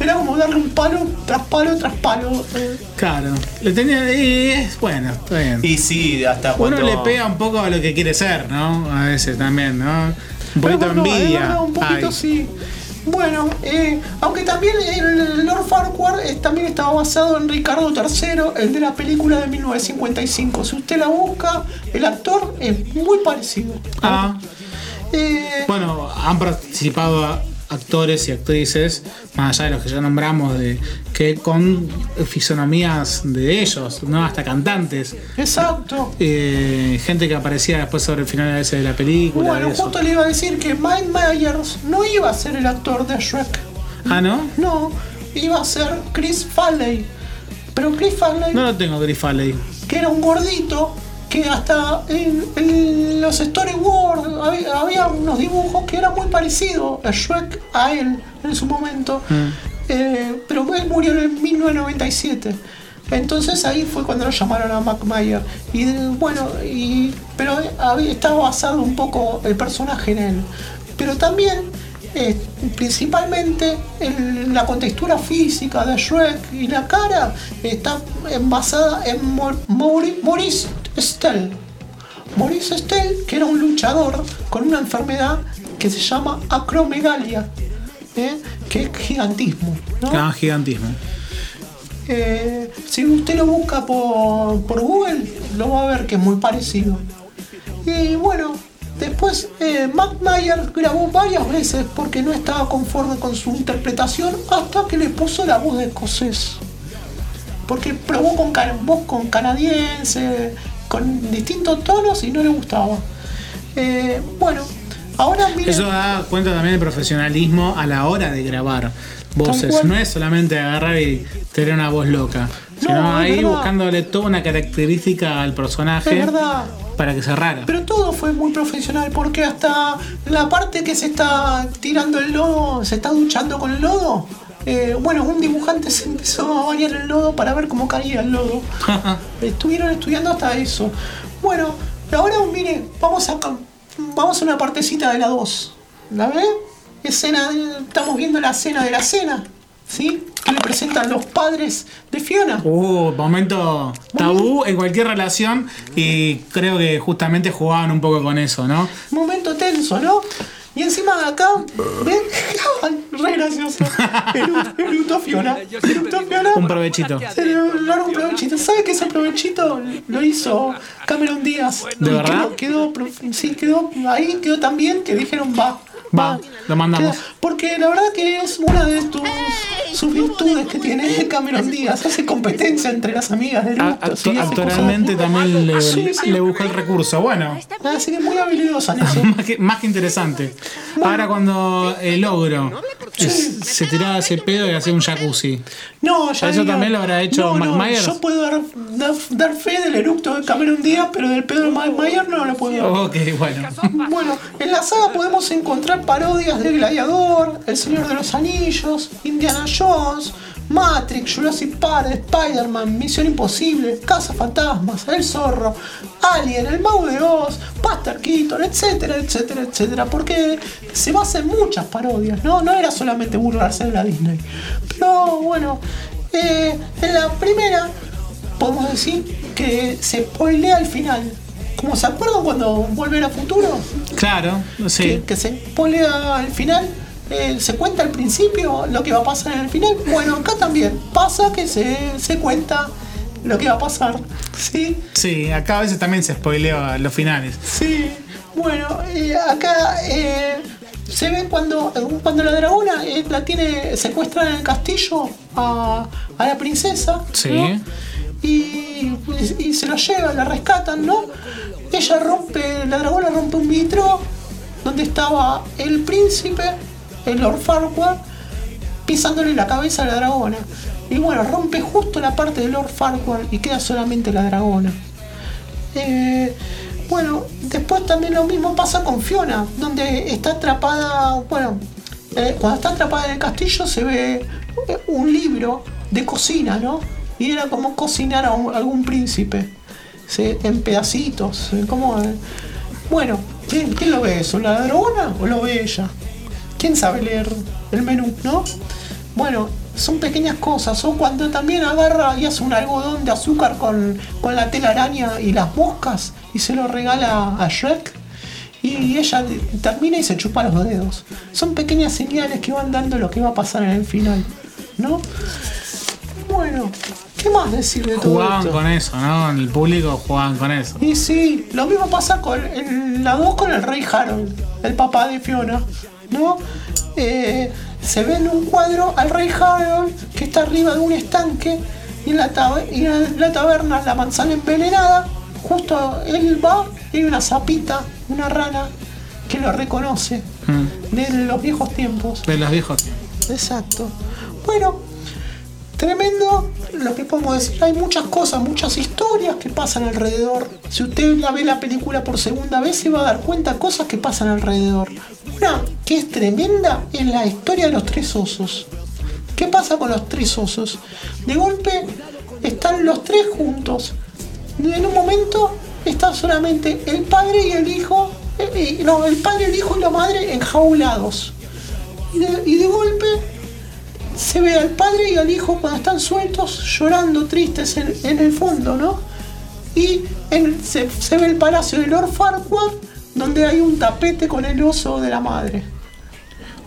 [SPEAKER 1] Era como darle un palo tras palo tras palo. eh.
[SPEAKER 2] Claro. Le tenía. y es bueno, está bien.
[SPEAKER 10] Y sí, hasta
[SPEAKER 2] Uno
[SPEAKER 10] cuando.
[SPEAKER 2] le pega un poco a lo que quiere ser, ¿no? A veces también, ¿no? Un poquito de
[SPEAKER 1] bueno,
[SPEAKER 2] envidia.
[SPEAKER 1] verdad, un poquito
[SPEAKER 2] Ay.
[SPEAKER 1] sí. Bueno, eh, aunque también el Lord Farquhar eh, también estaba basado en Ricardo III, el de la película de 1955. Si usted la busca, el actor es muy parecido.
[SPEAKER 2] Ah,
[SPEAKER 1] Eh,
[SPEAKER 2] bueno, han participado a- actores y actrices, más allá de los que ya nombramos, de que con fisonomías de ellos, ¿no? Hasta cantantes.
[SPEAKER 1] exacto.
[SPEAKER 2] Eh, gente que aparecía después sobre el final ese de la película.
[SPEAKER 1] Bueno, justo le iba a decir que Mike Myers no iba a ser el actor de Shrek.
[SPEAKER 2] Ah, ¿no?
[SPEAKER 1] No, iba a ser Chris Farley. Pero Chris Farley,
[SPEAKER 2] No lo tengo, Griff Farley.
[SPEAKER 1] que era un gordito, que hasta en, en los storyboards había, había unos dibujos que eran muy parecidos a Shrek a él en su momento. Eh, pero él murió en 1997. Entonces ahí fue cuando lo llamaron a Mac Mayer. Y bueno, y, pero había, estaba basado un poco el personaje en él. Pero también, eh, principalmente, en la contextura física de Shrek y la cara está basada en Maurice Stell. Maurice Stell, que era un luchador con una enfermedad que se llama acromegalia, ¿eh? que es gigantismo. ¿no?
[SPEAKER 2] Ah, gigantismo.
[SPEAKER 1] Eh, si usted lo busca por, por Google, lo va a ver que es muy parecido. Y bueno, después eh, Mac Myers grabó varias veces porque no estaba conforme con su interpretación hasta que le puso la voz de escocés. Porque probó con voz con canadiense, con distintos tonos y no le gustaba. Eh, bueno, ahora miren.
[SPEAKER 2] Eso da cuenta también del profesionalismo a la hora de grabar voces. No es solamente agarrar y tener una voz loca, sino
[SPEAKER 1] No,
[SPEAKER 2] ahí
[SPEAKER 1] verdad.
[SPEAKER 2] buscándole toda una característica al personaje
[SPEAKER 1] Es verdad.
[SPEAKER 2] para que se rara.
[SPEAKER 1] Pero todo fue muy profesional porque hasta la parte que se está tirando el lodo, se está duchando con el lodo. Eh, bueno, un dibujante se empezó a bañar el lodo para ver cómo caía el lodo. Estuvieron estudiando hasta eso. Bueno, ahora mire, vamos a, vamos a una partecita de la 2. ¿La ve? Escena, de- estamos viendo la escena de la cena. ¿Sí? Que le presentan los padres de Fiona.
[SPEAKER 2] Uh, momento tabú en cualquier relación y creo que justamente jugaban un poco con eso, ¿no?
[SPEAKER 1] momento tenso, ¿no? Y encima de acá, ¿ven? Ay, Re gracioso. Eructo Fiona. Eructo Fiona.
[SPEAKER 2] Un provechito.
[SPEAKER 1] Se le logra un provechito. ¿Sabe que ese provechito lo hizo Cameron Díaz?
[SPEAKER 2] ¿De
[SPEAKER 1] Y
[SPEAKER 2] verdad?
[SPEAKER 1] Quedó, quedó sí, quedó ahí, quedó tan bien que dijeron va.
[SPEAKER 2] Va, lo mandamos.
[SPEAKER 1] Porque la verdad que es una de tus, sus virtudes que tiene Cameron Díaz. Hace competencia entre las amigas de sí, hace
[SPEAKER 2] actualmente también le,
[SPEAKER 1] Sí, sí.
[SPEAKER 2] le buscó el recurso. Bueno,
[SPEAKER 1] Así que muy habilidosa en eso.
[SPEAKER 2] más que, más que interesante. Ahora cuando el ogro es- se tiraba ese pedo y hacía un jacuzzi.
[SPEAKER 1] No, ya
[SPEAKER 2] ¿Eso también lo habrá hecho
[SPEAKER 1] no,
[SPEAKER 2] Mike
[SPEAKER 1] no? Yo puedo dar, dar, dar fe del eructo de Cameron Díaz, pero del pedo de Mike Myers no lo puedo dar.
[SPEAKER 2] Ok, bueno.
[SPEAKER 1] Bueno, en la saga podemos encontrar parodias de Gladiador, El Señor de los Anillos, Indiana Jones, Matrix, Jurassic Park, Spider-Man, Misión Imposible, Casa Fantasmas, El Zorro, Alien, El Mago de Oz, Buster Keaton, etcétera, etcétera, etcétera. Porque se basa en muchas parodias, ¿no? No era solamente burlarse de la Disney. Pero bueno, eh, en la primera podemos decir que se spoilea al final. Como se acuerdan cuando Volver a Futuro,
[SPEAKER 2] Claro, sí.
[SPEAKER 1] que, que se spoilea al final, eh, se cuenta al principio lo que va a pasar en el final. Bueno, acá también pasa que se, se cuenta lo que va a pasar. Sí,
[SPEAKER 2] Sí, acá a veces también se spoilea los finales.
[SPEAKER 1] sí. Bueno, eh, acá eh, se ve cuando, cuando la dragona la tiene secuestrada en el castillo a, a la princesa.
[SPEAKER 2] Sí.
[SPEAKER 1] ¿no? Y, se lo llevan, la rescatan, ¿no? Ella rompe, la dragona rompe un vitro donde estaba el príncipe, el Lord Farquaad, pisándole la cabeza a la dragona. Y bueno, rompe justo la parte de Lord Farquaad y queda solamente la dragona. Eh, bueno, después también lo mismo pasa con Fiona, donde está atrapada, bueno, eh, cuando está atrapada en el castillo se ve eh, un libro de cocina, ¿no? Y era como cocinar a algún príncipe, en pedacitos, como... eh, bueno, ¿quién, quién lo ve eso? ¿La dragona o lo ve ella? ¿Quién sabe leer el menú, no? Bueno, son pequeñas cosas. O cuando también agarra y hace un algodón de azúcar con, con la telaraña y las moscas y se lo regala a Shrek. Y ella termina y se chupa los dedos. Son pequeñas señales que van dando lo que va a pasar en el final, ¿no? Bueno, ¿qué más decir de todo
[SPEAKER 2] Jugaban
[SPEAKER 1] esto?
[SPEAKER 2] con eso, ¿no? En el público jugaban con eso.
[SPEAKER 1] Y sí, lo mismo pasa con la 2 con el rey Harold, el papá de Fiona, ¿no? Eh, se ve en un cuadro al rey Harold que está arriba de un estanque y en la, tabe- y en la taberna la manzana envenenada, justo él va y hay una sapita, una rana que lo reconoce
[SPEAKER 2] Mm,
[SPEAKER 1] de los viejos tiempos.
[SPEAKER 2] De los viejos.
[SPEAKER 1] Exacto. Bueno, tremendo lo que podemos decir. Hay muchas cosas, muchas historias que pasan alrededor. Si usted la ve la película por segunda vez, se va a dar cuenta cosas que pasan alrededor. Una que es tremenda es la historia de los tres osos. ¿Qué pasa con los tres osos? De golpe están los tres juntos. Y en un momento están solamente el padre y el hijo. eh, eh, no, el padre, el hijo y la madre enjaulados. Y de golpe se ve al padre y al hijo cuando están sueltos llorando tristes en, en el fondo, ¿no? Y en- se, se ve el palacio de Lord Farquaad donde hay un tapete con el oso de la madre.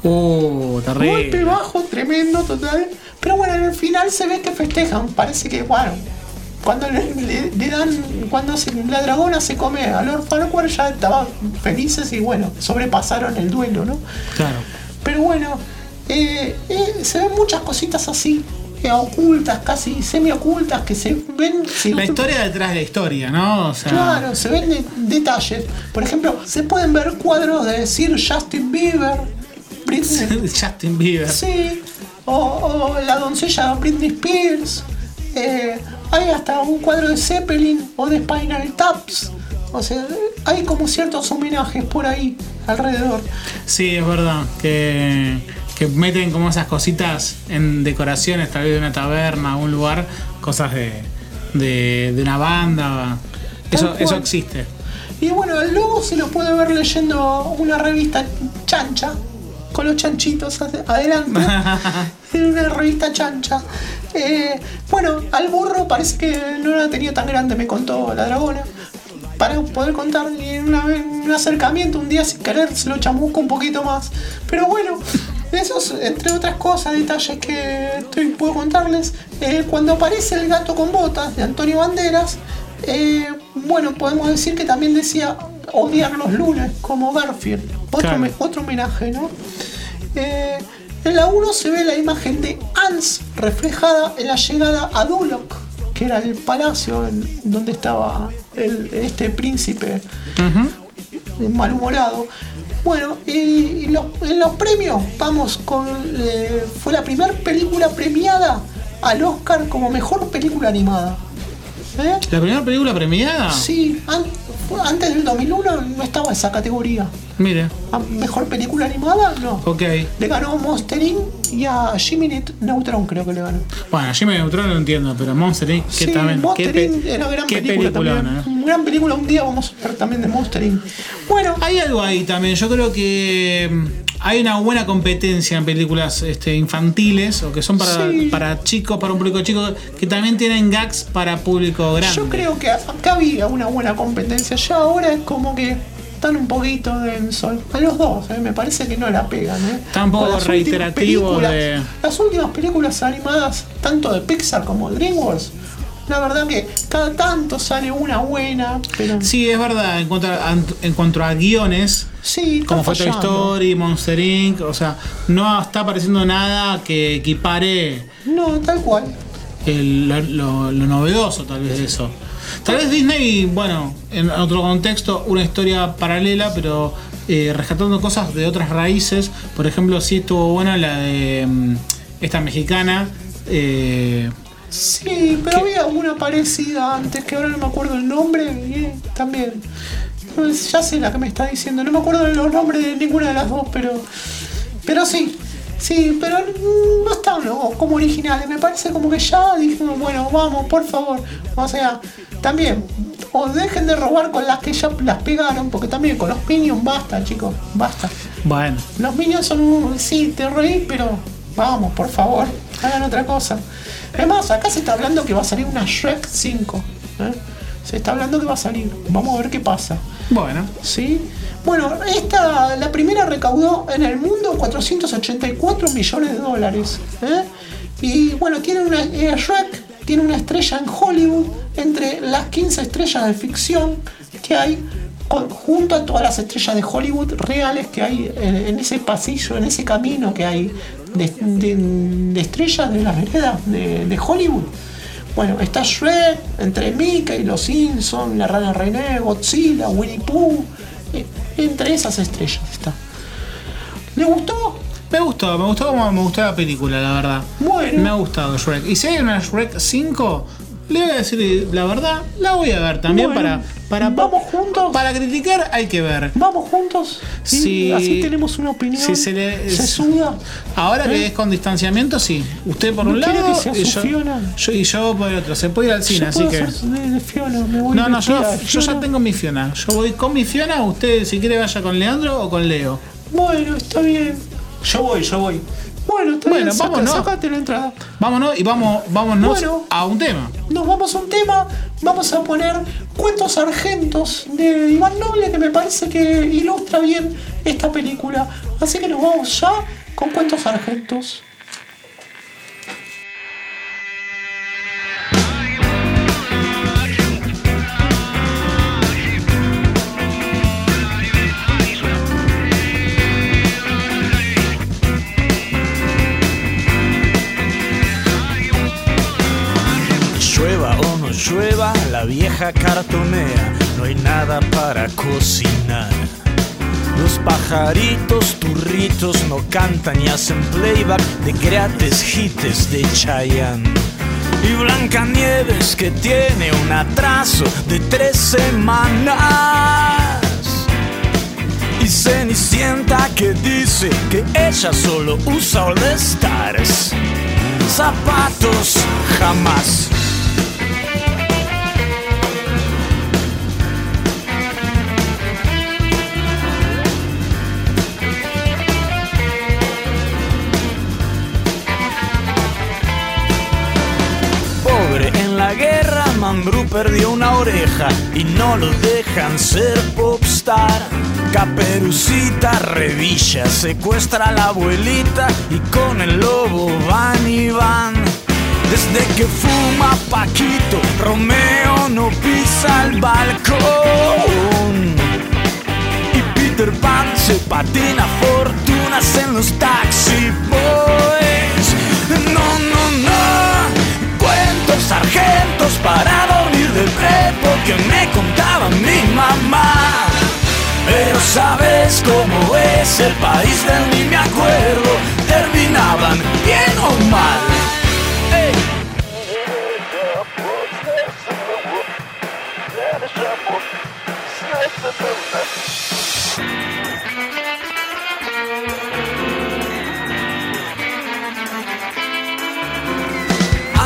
[SPEAKER 1] Golpe
[SPEAKER 2] terrible.
[SPEAKER 1] bajo, tremendo, total. Pero bueno, en el final se ve que festejan. Parece que, bueno, cuando le, le- le dan, cuando se- la dragona se come a Lord Farquaad ya estaban felices y bueno, sobrepasaron el duelo, ¿no?
[SPEAKER 2] Claro.
[SPEAKER 1] Pero bueno, eh, eh, se ven muchas cositas así, eh, ocultas, casi semi-ocultas, que se ven... si
[SPEAKER 2] La historia detrás de la historia, ¿no? O sea,
[SPEAKER 1] Claro, se ven de- detalles. Por ejemplo, se pueden ver cuadros de Sir Justin Bieber, Britney,
[SPEAKER 2] Justin Bieber.
[SPEAKER 1] sí, o, o la doncella Britney Spears. eh, hay hasta un cuadro de Zeppelin o de Spinal Taps. O sea, hay como ciertos homenajes por ahí alrededor.
[SPEAKER 2] Sí, es verdad. Que, que meten como esas cositas en decoraciones, tal vez de una taberna, un lugar, cosas de, de, de una banda. Eso, eso existe.
[SPEAKER 1] Y bueno, el logo se lo puede ver leyendo una revista chancha, con los chanchitos ade- adelante. en una revista chancha. Eh, bueno, al burro parece que no la tenía tan grande, me contó la dragona. Para poder contar, y en, una vez- en un acercamiento, un día sin querer, se lo chamusco un poquito más. Pero bueno, esos, entre otras cosas, detalles que estoy, puedo contarles. eh, cuando aparece el gato con botas de Antonio Banderas, eh, bueno, podemos decir que también decía odiar los lunes, como Garfield. Otro,
[SPEAKER 2] Claro.
[SPEAKER 1] otro homenaje, ¿no? Eh, en la 1 se ve la imagen de Hans reflejada en la llegada a Duloc, que era el palacio en donde estaba el- este príncipe malhumorado. Bueno, y, y los- en los premios vamos con... eh, fue la primera película premiada al Oscar como mejor película animada. ¿Eh?
[SPEAKER 2] ¿La primera película premiada?
[SPEAKER 1] Sí, an- antes del 2001 no estaba esa categoría.
[SPEAKER 2] Mire,
[SPEAKER 1] A mejor película animada, no.
[SPEAKER 2] ok.
[SPEAKER 1] Le ganó Monster Inc. y a Jimmy Neut- Neutron creo que le ganó.
[SPEAKER 2] Bueno, Jimmy Neutron lo entiendo, pero Monster Inc.
[SPEAKER 1] Sí,
[SPEAKER 2] también.
[SPEAKER 1] Monster Inc. era gran
[SPEAKER 2] qué
[SPEAKER 1] película
[SPEAKER 2] peliculona,
[SPEAKER 1] también. Gran película, un día vamos a hablar también de Monster Inc. Bueno,
[SPEAKER 2] Hay algo ahí también. Yo creo que mm, hay una buena competencia en películas este, infantiles o que son para,
[SPEAKER 1] Sí.
[SPEAKER 2] para chicos, para un público chico, que también tienen gags para público grande.
[SPEAKER 1] yo creo que acá había una buena competencia. Ya ahora es como que están un poquito densos. A los dos, ¿eh? me parece que no la pegan. ¿eh?
[SPEAKER 2] Está un poco
[SPEAKER 1] Con las últimas
[SPEAKER 2] reiterativo de-
[SPEAKER 1] Las últimas películas animadas, tanto de Pixar como de DreamWorks, la verdad que cada tanto sale una buena, pero
[SPEAKER 2] Sí, es verdad. En cuanto a, en cuanto a guiones,
[SPEAKER 1] sí,
[SPEAKER 2] como fue Toy. Story, Monster Inc., o sea, no está apareciendo nada que equipare
[SPEAKER 1] No, tal cual.
[SPEAKER 2] el- lo, lo- lo novedoso, tal vez, de eso. Tal vez Disney, bueno, en otro contexto, una historia paralela, pero eh, rescatando cosas de otras raíces. Por ejemplo, sí estuvo buena la de mm, esta mexicana. eh,
[SPEAKER 1] Sí, pero había una parecida antes que ahora no me acuerdo el nombre y eh, también. Pues ya sé la que me está diciendo, no me acuerdo los nombres de ninguna de las dos, pero. Pero sí, sí, pero no están como originales. Me parece como que ya dijimos, bueno, vamos, por favor. O sea, también, o dejen de robar con las que ya las pegaron, porque también con los Minions basta, chicos, basta.
[SPEAKER 2] bueno,
[SPEAKER 1] Los Minions son un. Sí, te reí, pero vamos, por favor, hagan otra cosa. Es más, acá se está hablando que va a salir una Shrek 5. ¿eh? Se está hablando que va a salir. Vamos a ver qué pasa.
[SPEAKER 2] bueno.
[SPEAKER 1] ¿Sí? Bueno, esta, la primera recaudó en el mundo 484 millones de dólares. ¿eh? Y bueno, tiene una, eh, Shrek tiene una estrella en Hollywood entre las 15 estrellas de ficción que hay, con- junto a todas las estrellas de Hollywood reales que hay en, en ese pasillo, en ese camino que hay de, de- de estrellas de las veredas de, de Hollywood. Bueno, está Shrek, entre Mickey, Los Simpsons, La Rana René, Godzilla, Winnie Pooh. eh, Entre esas estrellas está. ¿Le gustó?
[SPEAKER 2] Me gustó, me gustó como me gustó la película, la verdad.
[SPEAKER 1] Bueno.
[SPEAKER 2] Me ha gustado Shrek. Y si hay una Shrek 5, le voy a decir la verdad, la voy a ver también
[SPEAKER 1] Bueno,
[SPEAKER 2] para, para.
[SPEAKER 1] ¿Vamos juntos?
[SPEAKER 2] Para criticar hay que ver.
[SPEAKER 1] ¿Vamos juntos?
[SPEAKER 2] Sí.
[SPEAKER 1] Así tenemos una opinión.
[SPEAKER 2] Sí, se le-
[SPEAKER 1] se suda.
[SPEAKER 2] Ahora
[SPEAKER 1] ¿Eh?
[SPEAKER 2] que es con distanciamiento, sí. Usted por
[SPEAKER 1] ¿No
[SPEAKER 2] un lado
[SPEAKER 1] que sea
[SPEAKER 2] y, yo, y yo por el otro. Se puede ir al cine,
[SPEAKER 1] Yo
[SPEAKER 2] así que.
[SPEAKER 1] hacer de, de Fiona, me voy
[SPEAKER 2] No, no, yo, ya tengo mi Fiona. Yo voy con mi Fiona. Usted, si quiere, vaya con Leandro o con Leo.
[SPEAKER 1] Bueno, está bien.
[SPEAKER 9] Yo voy, yo voy.
[SPEAKER 1] Bueno, está
[SPEAKER 2] Bueno,
[SPEAKER 1] bien. saca-
[SPEAKER 2] vámonos.
[SPEAKER 1] Sácate la entrada.
[SPEAKER 2] Vámonos y vamos, vámonos
[SPEAKER 1] Bueno.
[SPEAKER 2] a un tema.
[SPEAKER 1] Nos vamos a un tema. Vamos a poner Cuentos Argentos de Iván Noble, que me parece que ilustra bien esta película. Así que nos vamos ya con Cuentos Argentos.
[SPEAKER 10] La vieja cartonea, no hay nada para cocinar. Los pajaritos turritos no cantan y hacen playback de greatest hits de Chayanne. Y Blancanieves que tiene un atraso de tres semanas. Y Cenicienta que dice que ella solo usa All Stars. Zapatos jamás. Mambrú perdió una oreja y no lo dejan ser popstar. Caperucita revilla, secuestra a la abuelita y con el lobo van y van. Desde que fuma Paquito, Romeo no pisa el balcón. Y Peter Pan se patina fortunas en los taxi boys. No, no. Cuentos sargentos para dormir del prepo que me contaba mi mamá. Pero sabes cómo es el país del ni me acuerdo. Terminaban bien o mal.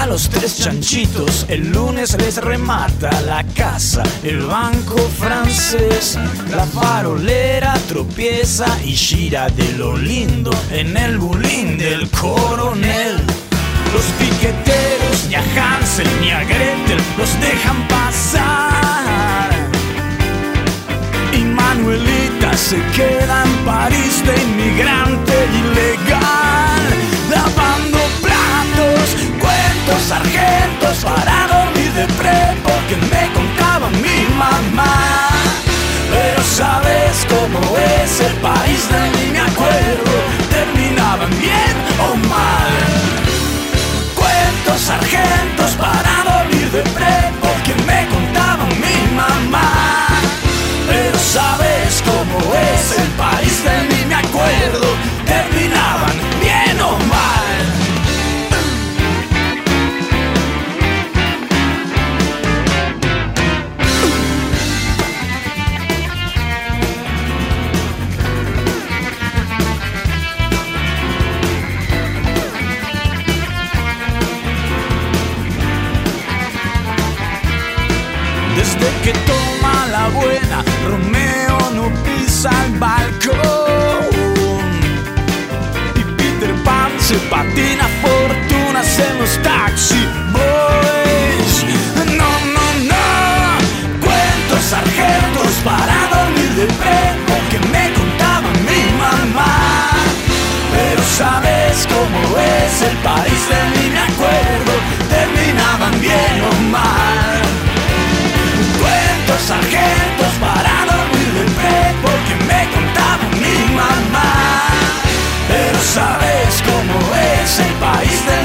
[SPEAKER 10] Los tres chanchitos. El lunes les remata la casa, el banco francés. La farolera tropieza y gira de lo lindo en el bulín del coronel. Los piqueteros ni a Hansel ni a Gretel los dejan pasar. Y Manuelita se queda en París de inmigrante ilegal, cuentos, sargentos para dormir de prepo que me contaba mi mamá. Pero sabes cómo es el país de mí me acuerdo, terminaban bien o mal. Cuentos, sargentos para dormir de prepo que me contaba mi mamá. Pero sabes cómo es el país de que toma la buena, Romeo no pisa el balcón. Y Peter Pan se patina fortunas en los taxi boys. No, no, no, cuentos sargentos para dormir de prepo que me contaba mi mamá. Pero sabes cómo es el país sabes cómo es el país de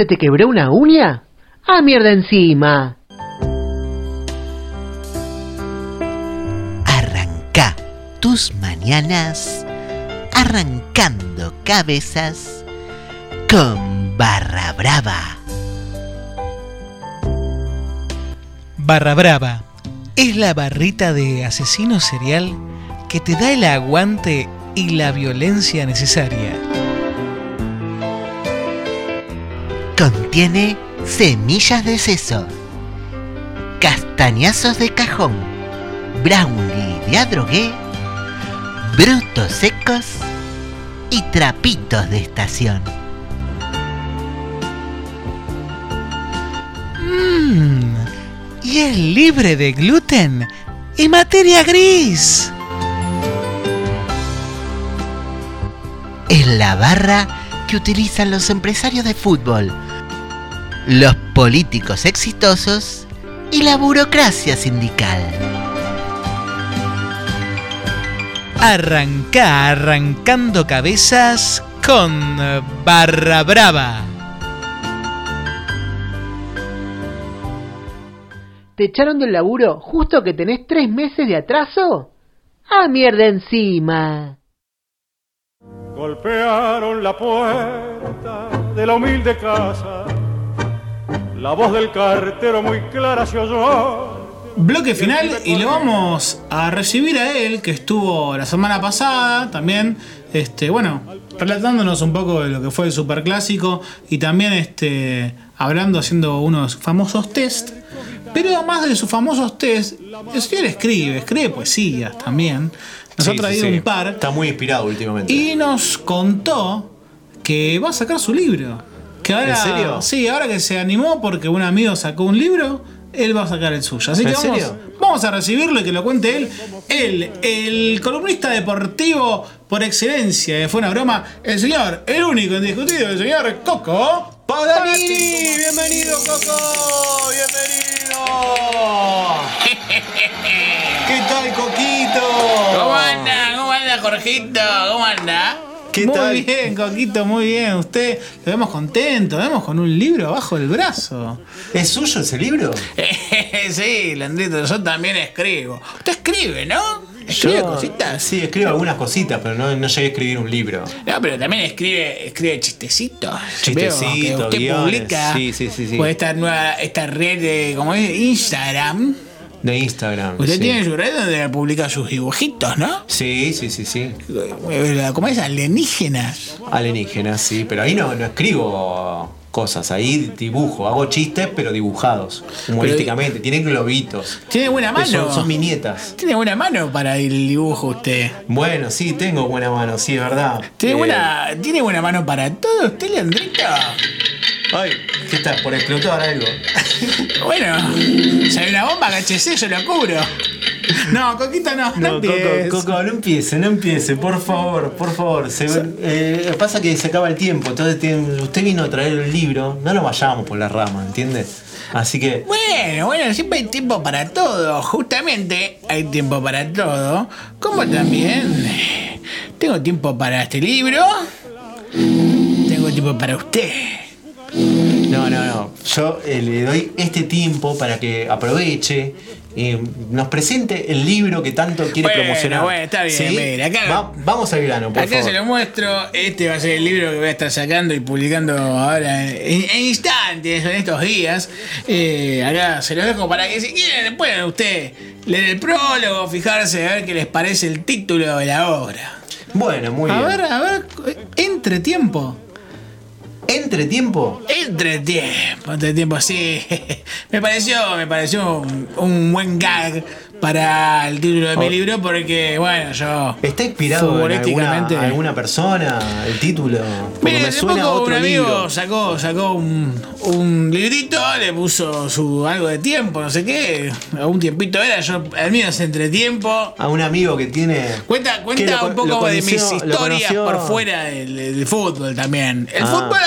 [SPEAKER 11] ¿Se te quebró una uña? ¡Ah, mierda encima!
[SPEAKER 9] Arranca tus mañanas arrancando cabezas con barra brava.
[SPEAKER 12] Barra Brava es la barrita de asesino serial que te da el aguante y la violencia necesaria.
[SPEAKER 9] Contiene semillas de seso, castañazos de cajón, brownie de adrogué, brutos secos y trapitos de estación.
[SPEAKER 12] Mmm, y es libre de gluten y materia gris.
[SPEAKER 9] Es la barra que utilizan los empresarios de fútbol, los políticos exitosos y la burocracia sindical.
[SPEAKER 12] Arranca arrancando cabezas con Barra Brava.
[SPEAKER 11] ¿Te echaron del laburo justo que tenés tres meses de atraso? ¡Ah, mierda encima!
[SPEAKER 13] Golpearon la puerta de la humilde casa. La voz del cartero muy clara se oyó.
[SPEAKER 2] Bloque final y lo vamos a recibir a él, que estuvo la semana pasada también, este, bueno, relatándonos un poco de lo que fue el superclásico y también este, hablando, haciendo unos famosos test. Pero además de sus famosos test, el señor escribe, escribe poesías también. Nos ha traído
[SPEAKER 3] sí, sí.
[SPEAKER 2] un par.
[SPEAKER 3] Está muy inspirado últimamente.
[SPEAKER 2] Y nos contó que va a sacar su libro. Que ahora,
[SPEAKER 3] ¿En serio?
[SPEAKER 2] Sí, ahora que se animó porque un amigo sacó un libro, él va a sacar el suyo. Así que
[SPEAKER 3] ¿En
[SPEAKER 2] vamos,
[SPEAKER 3] serio?
[SPEAKER 2] vamos a recibirlo y que lo cuente él. Él, el columnista deportivo por excelencia, que fue una broma, el señor, el único indiscutido, el señor Coco.
[SPEAKER 3] Paganini, bienvenido Coco, bienvenido. ¿Qué tal Coquito?
[SPEAKER 14] ¿Cómo anda? ¿Cómo anda, Jorgito? ¿Cómo anda?
[SPEAKER 3] ¿Qué
[SPEAKER 2] muy
[SPEAKER 3] tal?
[SPEAKER 2] bien, Coquito, muy bien. Usted lo vemos contento, lo vemos con un libro abajo del brazo.
[SPEAKER 3] ¿Es suyo ese libro?
[SPEAKER 2] sí, Landrito, yo también escribo. Usted escribe, ¿no? ¿Escribe
[SPEAKER 3] Yo-
[SPEAKER 2] cositas?
[SPEAKER 3] Sí, escribo algunas cositas, pero no, no llegué a escribir un libro.
[SPEAKER 2] No, pero también escribe, escribe chistecitos.
[SPEAKER 3] Chistecitos,
[SPEAKER 2] usted
[SPEAKER 3] guiones.
[SPEAKER 2] publica
[SPEAKER 3] Sí, sí, sí, sí.
[SPEAKER 2] por esta nueva, esta red de, como es, Instagram.
[SPEAKER 3] De Instagram.
[SPEAKER 2] Usted
[SPEAKER 3] sí.
[SPEAKER 2] tiene su red donde publica sus dibujitos, ¿no?
[SPEAKER 3] Sí, sí, sí, sí.
[SPEAKER 2] ¿Cómo es? Alienígenas.
[SPEAKER 3] Alienígenas, sí. Pero ahí no, no escribo cosas. Ahí dibujo. Hago chistes, pero dibujados. Humorísticamente. Tienen globitos.
[SPEAKER 2] Tiene buena mano.
[SPEAKER 3] Son, son viñetas.
[SPEAKER 2] Tiene buena mano para el dibujo usted.
[SPEAKER 3] Bueno, sí, tengo buena mano, sí, es verdad.
[SPEAKER 2] Tiene
[SPEAKER 3] Eh,
[SPEAKER 2] buena, tiene buena mano para todo usted, Leandrito.
[SPEAKER 3] Ay, ¿qué está? ¿Por explotar algo?
[SPEAKER 2] Bueno, si hay una bomba, HC, yo lo cubro. No, Coquito no, no,
[SPEAKER 3] No,
[SPEAKER 2] empieces.
[SPEAKER 3] Coco, Coco, no empiece, no empiece, por favor, por favor. Se, eh, pasa que se acaba el tiempo, entonces tiene- usted vino a traer el libro, no nos vayamos por la rama, ¿entiendes? Así que,
[SPEAKER 2] Bueno, bueno, siempre hay tiempo para todo. Justamente hay tiempo para todo. Como también tengo tiempo para este libro. Tengo tiempo para usted.
[SPEAKER 3] No, no, no. Yo eh, le doy este tiempo para que aproveche y nos presente el libro que tanto quiere
[SPEAKER 2] Bueno,
[SPEAKER 3] promocionar.
[SPEAKER 2] bueno, está bien, mira, acá-
[SPEAKER 3] Va- vamos al grano, por
[SPEAKER 2] Acá
[SPEAKER 3] favor.
[SPEAKER 2] se lo muestro. Este va a ser el libro que voy a estar sacando y publicando ahora en, en instantes, en estos días. Eh, acá se lo dejo para que si quieren, pueden usted leer el prólogo, fijarse, a ver qué les parece el título de la obra.
[SPEAKER 3] Bueno, muy
[SPEAKER 2] a
[SPEAKER 3] bien.
[SPEAKER 2] ver, a ver, entre tiempo.
[SPEAKER 3] ¿Entre tiempo?
[SPEAKER 2] Entre tiempo, entre tiempo, sí. Me pareció, me pareció un, un buen gag para el título de mi
[SPEAKER 3] Oh.
[SPEAKER 2] libro porque, bueno, yo.
[SPEAKER 3] ¿Está inspirado en alguna, alguna persona el título?
[SPEAKER 2] Mire,
[SPEAKER 3] me suena a
[SPEAKER 2] poco
[SPEAKER 3] otro
[SPEAKER 2] un amigo
[SPEAKER 3] libro.
[SPEAKER 2] sacó, sacó un, un librito, le puso su algo de tiempo, no sé qué, un tiempito era, yo, el mío es entre tiempo.
[SPEAKER 3] A un amigo que tiene.
[SPEAKER 2] Cuenta, cuenta
[SPEAKER 3] lo-
[SPEAKER 2] un poco de mis historias por fuera del, del fútbol también. El
[SPEAKER 3] Ah.
[SPEAKER 2] fútbol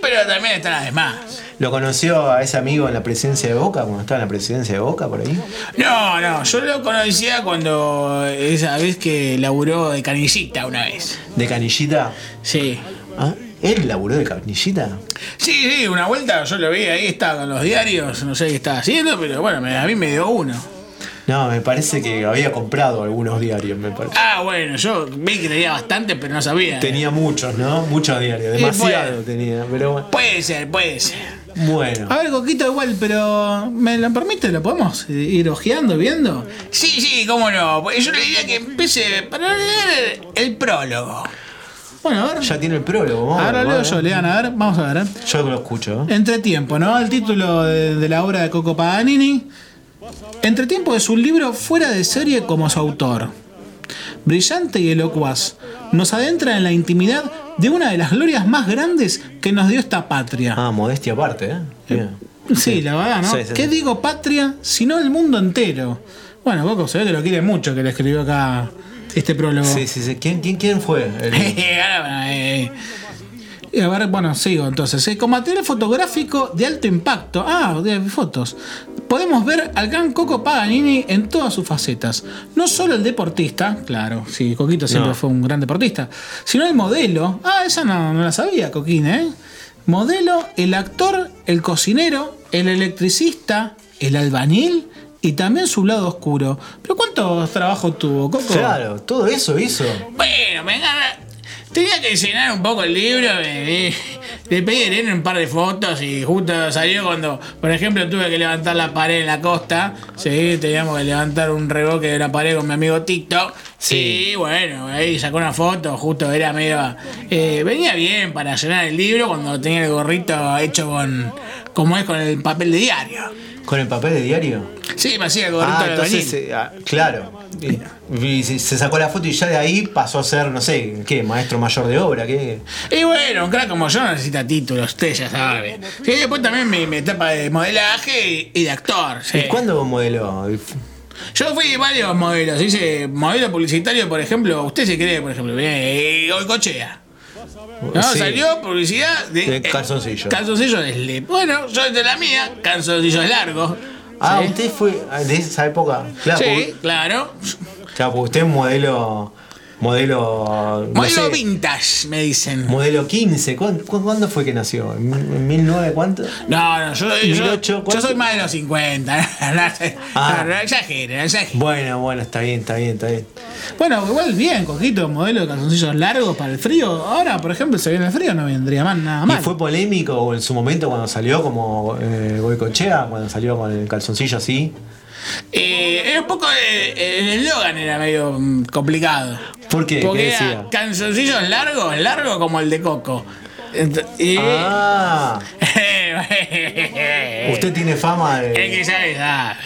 [SPEAKER 2] pero también está las demás.
[SPEAKER 3] ¿Lo conoció a ese amigo en la presidencia de Boca, cuando estaba en la presidencia de Boca por ahí?
[SPEAKER 2] No, no, yo lo conocía cuando esa vez que laburó de canillita una vez.
[SPEAKER 3] ¿De Canillita?
[SPEAKER 2] Sí.
[SPEAKER 3] ¿Ah? ¿Él laburó de Canillita?
[SPEAKER 2] Sí, sí, una vuelta yo lo vi ahí, estaba con los diarios, no sé qué estaba haciendo, pero bueno, me- a mí me dio uno.
[SPEAKER 3] No, me parece que había comprado algunos diarios, me parece.
[SPEAKER 2] Ah, bueno, yo vi que tenía bastante, pero no sabía.
[SPEAKER 3] Tenía muchos, ¿no? Muchos diarios, demasiado
[SPEAKER 2] puede.
[SPEAKER 3] tenía, pero bueno.
[SPEAKER 2] Puede ser, puede ser.
[SPEAKER 3] Bueno.
[SPEAKER 2] A ver, Coquito, igual, pero ¿me lo permite? ¿Lo podemos ir ojeando, viendo? Sí, sí, cómo no. Yo le diría que empiece para leer el prólogo. Bueno, a ver.
[SPEAKER 3] Ya tiene el prólogo,
[SPEAKER 2] Ahora leo yo, lean, a ver, vamos a ver.
[SPEAKER 3] Yo lo escucho. ¿eh?
[SPEAKER 2] Entretiempo, ¿no? El título de, de la obra de Coco Paganini. Entretiempo es un libro fuera de serie como su autor. Brillante y elocuaz, nos adentra en la intimidad de una de las glorias más grandes que nos dio esta patria.
[SPEAKER 3] Ah, modestia aparte, ¿eh? Bien.
[SPEAKER 2] Sí, la verdad, ¿no?
[SPEAKER 3] Sí, sí,
[SPEAKER 2] ¿Qué digo patria, sino el mundo entero? Bueno, Coco se ve que lo quiere mucho que le escribió acá este prólogo.
[SPEAKER 3] Sí, sí, sí. ¿Quién, quién, quién fue? El-
[SPEAKER 2] eh, y a ver, bueno, sigo entonces. eh, Con material fotográfico de alto impacto, ah, de fotos, podemos ver al gran Coco Paganini en todas sus facetas. No solo el deportista, claro, sí, Coquito siempre
[SPEAKER 3] No.
[SPEAKER 2] fue un gran deportista, sino el modelo. Ah, esa no, no la sabía, Coquín, ¿eh? Modelo, el actor, el cocinero, el electricista, el albañil y también su lado oscuro. Pero ¿cuántos trabajos tuvo, Coco?
[SPEAKER 3] Claro, todo eso hizo.
[SPEAKER 2] Bueno, me gana. Tenía que llenar un poco el libro, eh, le pedí leer un par de fotos y justo salió cuando, por ejemplo, tuve que levantar la pared en la costa. Sí, teníamos que levantar un reboque de la pared con mi amigo Tito. Sí, bueno, ahí sacó una foto, justo era medio. eh, venía bien para llenar el libro cuando tenía el gorrito hecho con. como es con el papel de diario.
[SPEAKER 3] ¿Con el papel de diario?
[SPEAKER 2] Sí, me hacía gorrito
[SPEAKER 3] Ah,
[SPEAKER 2] de
[SPEAKER 3] entonces,
[SPEAKER 2] albañil.
[SPEAKER 3] eh, ah, claro. Y, y se se sacó la foto y ya de ahí pasó a ser, no sé, ¿qué? Maestro mayor de obra, ¿qué?
[SPEAKER 2] Y bueno, un crack como yo no necesita títulos, usted ya sabe. Sí, después también mi, mi etapa de modelaje y, y de actor. sí.
[SPEAKER 3] ¿Y cuándo modeló?
[SPEAKER 2] Yo fui varios modelos. Hice modelo publicitario, por ejemplo. Usted se cree, por ejemplo, eh, Goicochea. No,
[SPEAKER 3] Sí.
[SPEAKER 2] salió publicidad de,
[SPEAKER 3] De
[SPEAKER 2] eh,
[SPEAKER 3] calzoncillo.
[SPEAKER 2] calzoncillo de slip. Bueno, yo de la mía, calzoncillos largos.
[SPEAKER 3] Ah,
[SPEAKER 2] Sí.
[SPEAKER 3] usted fue de esa época. Claro,
[SPEAKER 2] sí,
[SPEAKER 3] porque,
[SPEAKER 2] claro.
[SPEAKER 3] claro, porque usted es modelo Modelo. no
[SPEAKER 2] Modelo
[SPEAKER 3] sé,
[SPEAKER 2] vintage, me dicen.
[SPEAKER 3] Modelo 15. ¿Cuándo, cu- cuándo fue que nació? ¿En en 1009 cuánto?
[SPEAKER 2] No, no, yo, yo,
[SPEAKER 3] 1008,
[SPEAKER 2] yo
[SPEAKER 3] ¿cuánto?
[SPEAKER 2] soy más de los 50. No, sé.
[SPEAKER 3] Ah.
[SPEAKER 2] No, exageren, no exageren.
[SPEAKER 3] Bueno, bueno, está bien, está bien, está bien.
[SPEAKER 2] Bueno, igual bien, Coquito, modelo de calzoncillos largos para el frío. Ahora, por ejemplo, se viene el frío, no vendría mal nada
[SPEAKER 3] ¿Y
[SPEAKER 2] mal.
[SPEAKER 3] fue polémico en su momento cuando salió como eh, Goicochea? Cuando salió con el calzoncillo así.
[SPEAKER 2] Eh, era un poco. eh, el eslogan era medio mm, complicado.
[SPEAKER 3] ¿Por qué?
[SPEAKER 2] Porque
[SPEAKER 3] ¿Qué
[SPEAKER 2] era
[SPEAKER 3] decía?
[SPEAKER 2] calzoncillos largos, largo como el de Coco. Y-
[SPEAKER 3] Ah, usted tiene fama
[SPEAKER 2] El que
[SPEAKER 3] de.
[SPEAKER 2] sabe, sabe.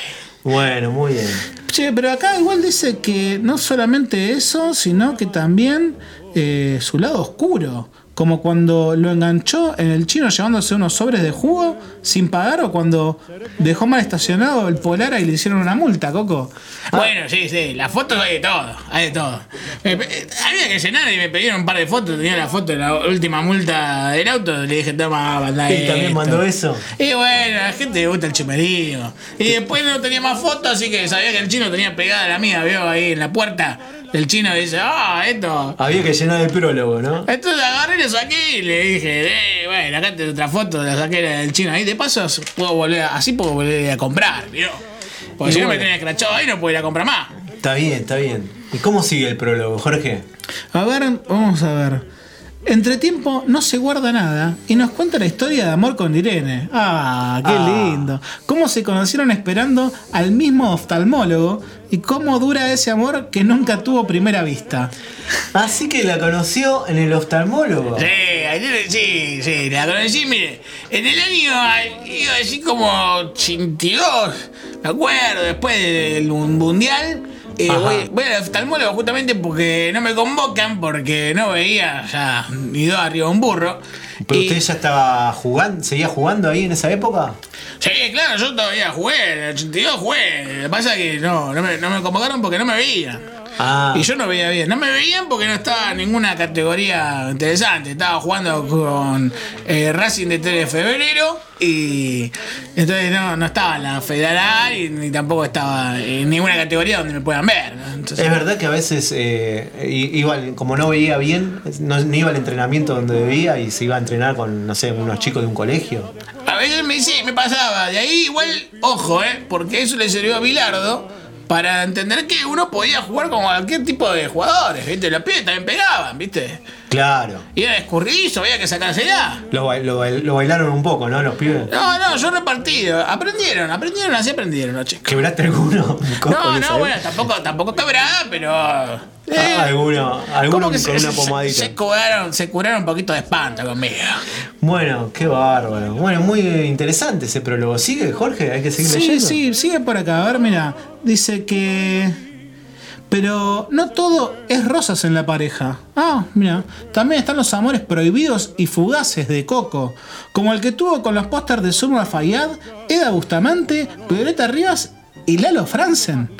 [SPEAKER 3] Bueno, muy bien.
[SPEAKER 2] Che, pero acá igual dice que no solamente eso, sino que también eh, su lado oscuro. Como cuando lo enganchó en el chino llevándose unos sobres de jugo sin pagar o cuando dejó mal estacionado el Polara y le hicieron una multa, Coco. Bueno, sí, sí, las fotos hay de todo, hay de todo. Me pe- había que llenar y me pidieron un par de fotos, tenía la foto de la última multa del auto, le dije, toma, mandá
[SPEAKER 3] ¿Él también
[SPEAKER 2] esto".
[SPEAKER 3] mandó eso?
[SPEAKER 2] Y bueno, a la gente le gusta el chumerío. Y después no tenía más fotos, así que sabía que el chino tenía pegada la mía, vio ahí en la puerta. El chino dice, ah, esto.
[SPEAKER 3] Había que llenar el prólogo, ¿no?
[SPEAKER 2] Entonces agarré y lo saqué y le dije, eh, bueno, acá tengo otra foto, la saqué del chino ahí. De paso, puedo volver, a- así puedo volver a comprar, ¿vio? Porque
[SPEAKER 3] Y
[SPEAKER 2] si no me tenía escrachado ahí, no puedo ir a comprar más.
[SPEAKER 3] Está bien, está bien. ¿Y cómo sigue el prólogo, Jorge?
[SPEAKER 2] A ver, vamos a ver. Entre tiempo no se guarda nada y nos cuenta la historia de amor con Irene. Ah, qué
[SPEAKER 3] Ah.
[SPEAKER 2] lindo. Cómo se conocieron esperando al mismo oftalmólogo y cómo dura ese amor que nunca tuvo primera vista.
[SPEAKER 3] Así que la conoció en el oftalmólogo.
[SPEAKER 2] Sí, sí, sí, la conocí, mire, en el año, iba a decir como 82, me acuerdo, después del mun- mundial, eh, voy, voy al oftalmólogo justamente porque no me convocan, porque no veía ya ni dos arriba un burro.
[SPEAKER 3] ¿Pero
[SPEAKER 2] Y-
[SPEAKER 3] usted ya estaba jugando, seguía jugando ahí en esa época?
[SPEAKER 2] Sí, claro, yo todavía jugué, en el 82 jugué, lo que pasa es que no, no me, no me convocaron porque no me veían.
[SPEAKER 3] Ah,
[SPEAKER 2] Y yo no veía bien. No me veían porque no estaba en ninguna categoría interesante. Estaba jugando con eh, Racing de 3 de febrero y entonces no, no estaba en la federal y ni tampoco estaba en ninguna categoría donde me puedan ver.
[SPEAKER 3] es verdad que a veces eh, iba, como no veía bien, no, no iba al entrenamiento donde debía y se iba a entrenar con, no sé, unos chicos de un colegio.
[SPEAKER 2] A veces me, sí, me pasaba. De ahí igual, ojo, ¿eh? Porque eso le sirvió a Bilardo para entender que uno podía jugar con cualquier tipo de jugadores, ¿viste? Los pibes también pegaban, ¿viste?
[SPEAKER 3] Claro.
[SPEAKER 2] Y era escurridizo, había que sacársela.
[SPEAKER 3] Lo, ba- lo, bail- lo bailaron un poco, ¿no? Los pibes.
[SPEAKER 2] No, no, yo repartido. Aprendieron, aprendieron, así aprendieron los chicos.
[SPEAKER 3] ¿Quebraste alguno?
[SPEAKER 2] No, no,
[SPEAKER 3] esa
[SPEAKER 2] bueno, tampoco, tampoco quebrada, pero. Eh,
[SPEAKER 3] Ah, alguno, alguno
[SPEAKER 2] que
[SPEAKER 3] con
[SPEAKER 2] se,
[SPEAKER 3] una
[SPEAKER 2] se-
[SPEAKER 3] pomadita.
[SPEAKER 2] se curaron, se curaron un poquito de espanto conmigo.
[SPEAKER 3] Bueno, qué bárbaro. Bueno, muy interesante ese prólogo. ¿Sigue, Jorge? Hay que seguir
[SPEAKER 2] Sí,
[SPEAKER 3] leyendo.
[SPEAKER 2] sí, sigue por acá. A ver, mira. Dice que. Pero no todo es rosas en la pareja. Ah, mira. También están los amores prohibidos y fugaces de Coco. Como el que tuvo con los pósters de Zulma Fayad, Eda Bustamante, Violeta Rivas y Lalo Franzen.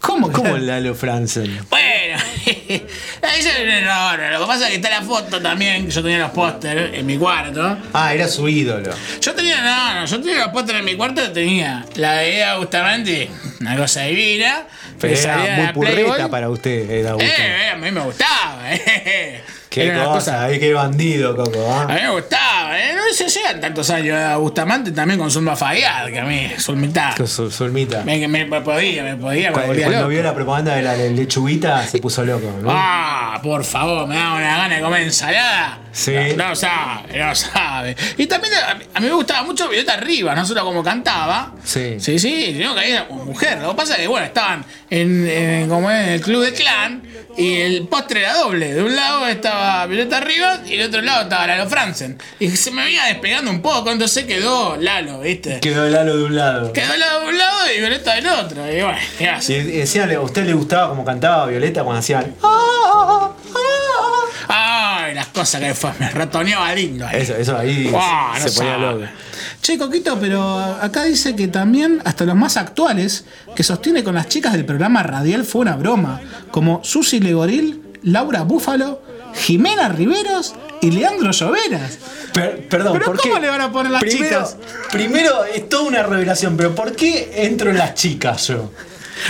[SPEAKER 2] ¿Cómo
[SPEAKER 3] ¿Cómo Lalo Franzen?
[SPEAKER 2] Bueno, eso es un error. Lo que pasa es que está la foto también, que yo tenía los pósters en mi cuarto.
[SPEAKER 3] Ah, era su ídolo.
[SPEAKER 2] Yo tenía, no, no, yo tenía los pósters en mi cuarto, tenía la de Eda Bustamante, una cosa divina.
[SPEAKER 3] Pero
[SPEAKER 2] que
[SPEAKER 3] era muy
[SPEAKER 2] Playboy.
[SPEAKER 3] purreta para usted, era
[SPEAKER 2] Eh, eh, a mí me gustaba, eh.
[SPEAKER 3] Qué
[SPEAKER 2] Era
[SPEAKER 3] cosa, ay, qué bandido, Coco. ¿ah?
[SPEAKER 2] A mí me gustaba, ¿eh? No se llegan tantos años a Bustamante también con Zulma Fayad, que a mí, Zulmita.
[SPEAKER 3] Ermita.
[SPEAKER 2] Me, me- me podía, me podía, me
[SPEAKER 3] Cuando,
[SPEAKER 2] volvía
[SPEAKER 3] cuando
[SPEAKER 2] loco.
[SPEAKER 3] vio la propaganda de la le- lechuguita, se puso loco, ¿no?
[SPEAKER 2] Ah, por favor, me da una gana de comer ensalada.
[SPEAKER 3] Sí.
[SPEAKER 2] No, no sabe, no sabe. Y también a, mí- me gustaba mucho Violeta Rivas, no solo como cantaba.
[SPEAKER 3] Sí.
[SPEAKER 2] Sí, sí, sino que era mujer. Lo que pasa es que, bueno, estaban en, en- como en el club de clan y el postre era doble. De un lado estaba Violeta Rivas y del otro lado estaba Lalo Franzen. Y se me venía despegando un poco, entonces quedó Lalo, ¿viste?
[SPEAKER 3] Quedó Lalo de un lado.
[SPEAKER 2] Quedó Lalo de un lado y Violeta del otro. Y bueno, ¿qué hace?
[SPEAKER 3] y decía, ¿a usted le gustaba como cantaba Violeta cuando hacían?
[SPEAKER 2] Ay, las cosas que fue, me ratoneaba lindo. ahí.
[SPEAKER 3] Eso, eso ahí
[SPEAKER 2] Ah, no
[SPEAKER 3] se ponía loco.
[SPEAKER 2] Che, Coquito, pero acá dice que también hasta los más actuales que sostiene con las chicas del programa radial fue una broma, como Susi Legoril, Laura Búfalo, Jimena Riveros y Leandro Lloveras.
[SPEAKER 3] Per- perdón,
[SPEAKER 2] ¿Pero
[SPEAKER 3] ¿por
[SPEAKER 2] cómo
[SPEAKER 3] qué?
[SPEAKER 2] le van a poner las
[SPEAKER 3] primero,
[SPEAKER 2] chicas?
[SPEAKER 3] Primero, es toda una revelación, pero ¿por qué entro en las chicas yo?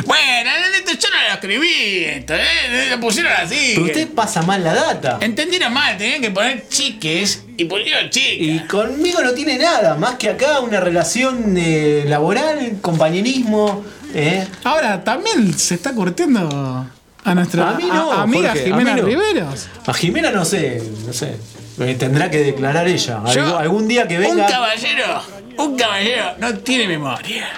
[SPEAKER 2] Bueno, yo no lo escribí, esto, ¿eh? Lo pusieron así.
[SPEAKER 3] Pero usted pasa mal la data.
[SPEAKER 2] Entendieron mal, tenían que poner chiques y chicas.
[SPEAKER 3] Y conmigo no tiene nada, más que acá una relación eh, laboral, compañerismo. ¿eh?
[SPEAKER 2] Ahora, también se está curtiendo a nuestra
[SPEAKER 3] A mí no,
[SPEAKER 2] a- amiga
[SPEAKER 3] Jorge, a
[SPEAKER 2] Jimena
[SPEAKER 3] mí no.
[SPEAKER 2] Riveros.
[SPEAKER 3] A Jimena no sé, no sé. Eh, Tendrá que declarar ella.
[SPEAKER 2] Yo-
[SPEAKER 3] algún día que venga.
[SPEAKER 2] Un caballero, un caballero no tiene memoria.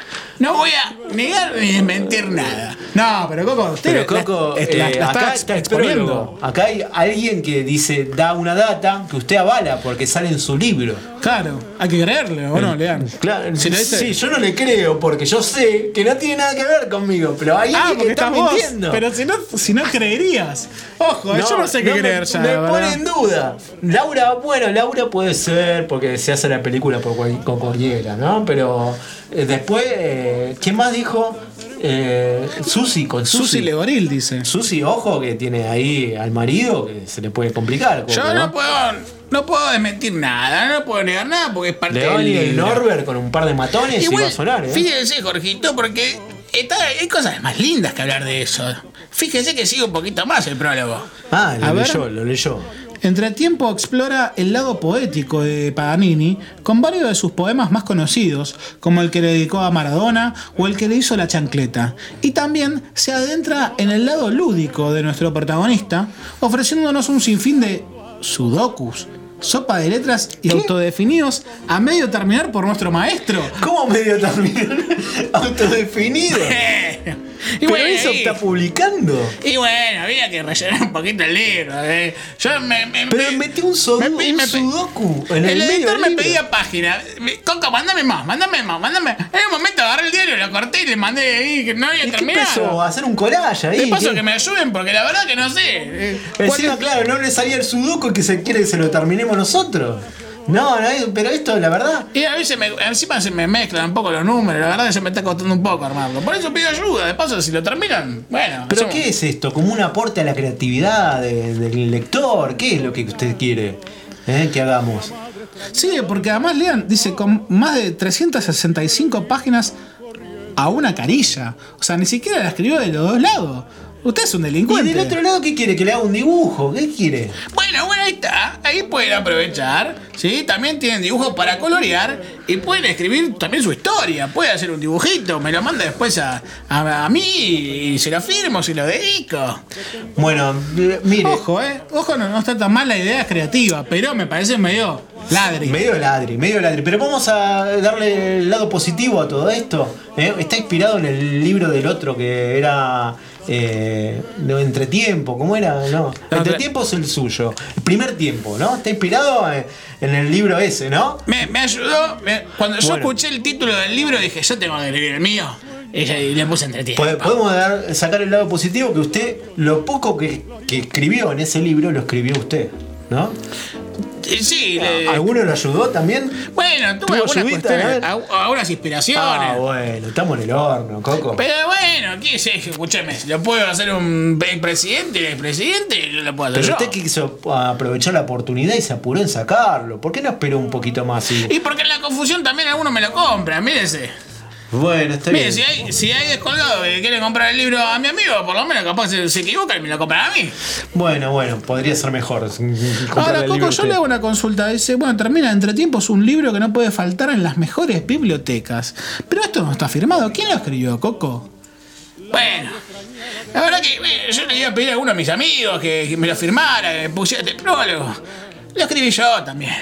[SPEAKER 2] No voy a negar ni desmentir nada. No, pero Coco, usted
[SPEAKER 3] Pero Coco,
[SPEAKER 2] la, la-
[SPEAKER 3] eh,
[SPEAKER 2] la
[SPEAKER 3] acá
[SPEAKER 2] está exponiendo.
[SPEAKER 3] Acá hay alguien que dice, da una data que usted avala porque sale en su libro.
[SPEAKER 2] Claro, hay que creerle, ¿o no, Lean?
[SPEAKER 3] Claro,
[SPEAKER 2] Si
[SPEAKER 3] sí, yo no le creo porque yo sé que no tiene nada que ver conmigo, pero hay
[SPEAKER 2] Ah,
[SPEAKER 3] alguien que está
[SPEAKER 2] vos.
[SPEAKER 3] mintiendo.
[SPEAKER 2] Pero si no, si no creerías. Ojo, yo no sé qué
[SPEAKER 3] me-
[SPEAKER 2] creer ya.
[SPEAKER 3] Me
[SPEAKER 2] la verdad.
[SPEAKER 3] pone en duda. Laura, bueno, Laura puede ser porque se hace la película por cual- con cualquiera, ¿no? Pero eh, después, eh, ¿quién más dijo? Eh, Susi, con Susi.
[SPEAKER 2] Susi Legoril dice.
[SPEAKER 3] Susi, ojo, que tiene ahí al marido que se le puede complicar.
[SPEAKER 2] Yo no puedo, no puedo desmentir nada, no puedo negar nada porque es parte
[SPEAKER 3] Le va a
[SPEAKER 2] del
[SPEAKER 3] venir el
[SPEAKER 2] libro.
[SPEAKER 3] Norbert con un par de matones y va a sonar, ¿eh?
[SPEAKER 2] Fíjense, Jorgito, porque está- hay cosas más lindas que hablar de eso. Fíjense que sigue un poquito más el prólogo.
[SPEAKER 3] Ah, lo
[SPEAKER 2] A ver.
[SPEAKER 3] leyó, lo leyó.
[SPEAKER 2] Entretiempo explora el lado poético de Paganini con varios de sus poemas más conocidos, como el que le dedicó a Maradona o el que le hizo la chancleta. Y también se adentra en el lado lúdico de nuestro protagonista, ofreciéndonos un sinfín de sudokus, sopa de letras y autodefinidos a medio terminar por nuestro maestro.
[SPEAKER 3] ¿Cómo medio terminar? Autodefinido.
[SPEAKER 2] y
[SPEAKER 3] Pero
[SPEAKER 2] bueno,
[SPEAKER 3] eso
[SPEAKER 2] y-
[SPEAKER 3] está publicando.
[SPEAKER 2] Y bueno, había que rellenar un poquito el libro. eh. Yo me, me,
[SPEAKER 3] Pero
[SPEAKER 2] me-
[SPEAKER 3] metí un, sudo-
[SPEAKER 2] me
[SPEAKER 3] un sudoku en el,
[SPEAKER 2] el
[SPEAKER 3] medio
[SPEAKER 2] editor me
[SPEAKER 3] libro.
[SPEAKER 2] pedía página. Coco, mándame más, mándame más, mándame. En un momento agarré el diario, lo corté y le mandé ahí que no había
[SPEAKER 3] ¿Y qué
[SPEAKER 2] terminado.
[SPEAKER 3] empezó? ¿A hacer un collage ahí?
[SPEAKER 2] De paso
[SPEAKER 3] ¿Qué?
[SPEAKER 2] que me ayuden porque la verdad que no sé. eh,
[SPEAKER 3] Encima, claro, no le salía el sudoku que se quiere que se lo terminemos nosotros. No, no, pero esto, la verdad.
[SPEAKER 2] Y a veces me, encima se me mezclan un poco los números, la verdad que se me está costando un poco armarlo. Por eso pido ayuda, de paso si lo terminan, bueno.
[SPEAKER 3] ¿Pero
[SPEAKER 2] hacemos-
[SPEAKER 3] qué es esto? ¿Como un aporte a la creatividad de- del lector? ¿Qué es lo que usted quiere eh, que hagamos?
[SPEAKER 2] Sí, porque además Lean dice con más de 365 páginas a una carilla. O sea, ni siquiera la escribió de los dos lados. Usted es un
[SPEAKER 3] ¿Y
[SPEAKER 2] delincuente.
[SPEAKER 3] del otro lado qué quiere? ¿Que le haga un dibujo? ¿Qué quiere?
[SPEAKER 2] Bueno, bueno, ahí está. Ahí pueden aprovechar. ¿sí? También tienen dibujos para colorear y pueden escribir también su historia. Puede hacer un dibujito, me lo manda después a, a, a mí y se lo firmo, se lo dedico.
[SPEAKER 3] Bueno, eh, mire.
[SPEAKER 2] Ojo, eh. Ojo, no, no está tan mal la idea, creativa, pero me parece medio ladri.
[SPEAKER 3] Medio ladri, medio ladri. Pero vamos a darle el lado positivo a todo esto. ¿eh? Está inspirado en el libro del otro que era. Eh, no, entretiempo, ¿cómo era? No, entretiempo es el suyo. El primer tiempo, ¿no? Está inspirado en, en el libro ese, ¿no?
[SPEAKER 2] Me, me ayudó. me- cuando yo
[SPEAKER 3] Bueno.
[SPEAKER 2] escuché el título del libro dije, yo tengo que escribir el mío. Y, le puse entretiempo.
[SPEAKER 3] Pod- Podemos dar- sacar el lado positivo que usted, lo poco que, que escribió en ese libro, lo escribió usted, ¿no?
[SPEAKER 2] Sí, le-
[SPEAKER 3] ¿Alguno lo ayudó también?
[SPEAKER 2] bueno, tuve
[SPEAKER 3] ¿Tuvo
[SPEAKER 2] algunas
[SPEAKER 3] ayudita,
[SPEAKER 2] cuestiones,
[SPEAKER 3] a
[SPEAKER 2] a- algunas inspiraciones.
[SPEAKER 3] Ah, bueno, estamos en el horno, Coco.
[SPEAKER 2] Pero bueno, ¿qué sé? Escúcheme, si lo puedo hacer un presidente, el expresidente, yo lo puedo hacer
[SPEAKER 3] Pero
[SPEAKER 2] yo.
[SPEAKER 3] usted quiso aprovechar la oportunidad y se apuró en sacarlo. ¿Por qué no esperó un poquito más? Y...
[SPEAKER 2] Y porque en la confusión también algunos me lo compran, mírese.
[SPEAKER 3] Bueno, está
[SPEAKER 2] Mire,
[SPEAKER 3] bien.
[SPEAKER 2] si hay, si hay descolgado que quieren comprar el libro a mi amigo, por lo menos capaz se, se equivoca y me lo compran a mí.
[SPEAKER 3] Bueno, bueno, podría ser mejor. comprarle
[SPEAKER 2] Ahora, Coco, yo le hago una consulta. Dice, bueno, termina entre tiempos un libro que no puede faltar en las mejores bibliotecas. Pero esto no está firmado. ¿Quién lo escribió, Coco? Bueno, la verdad que yo le iba a pedir a alguno de mis amigos que, que me lo firmara, que pusiera este prólogo. Lo escribí yo también.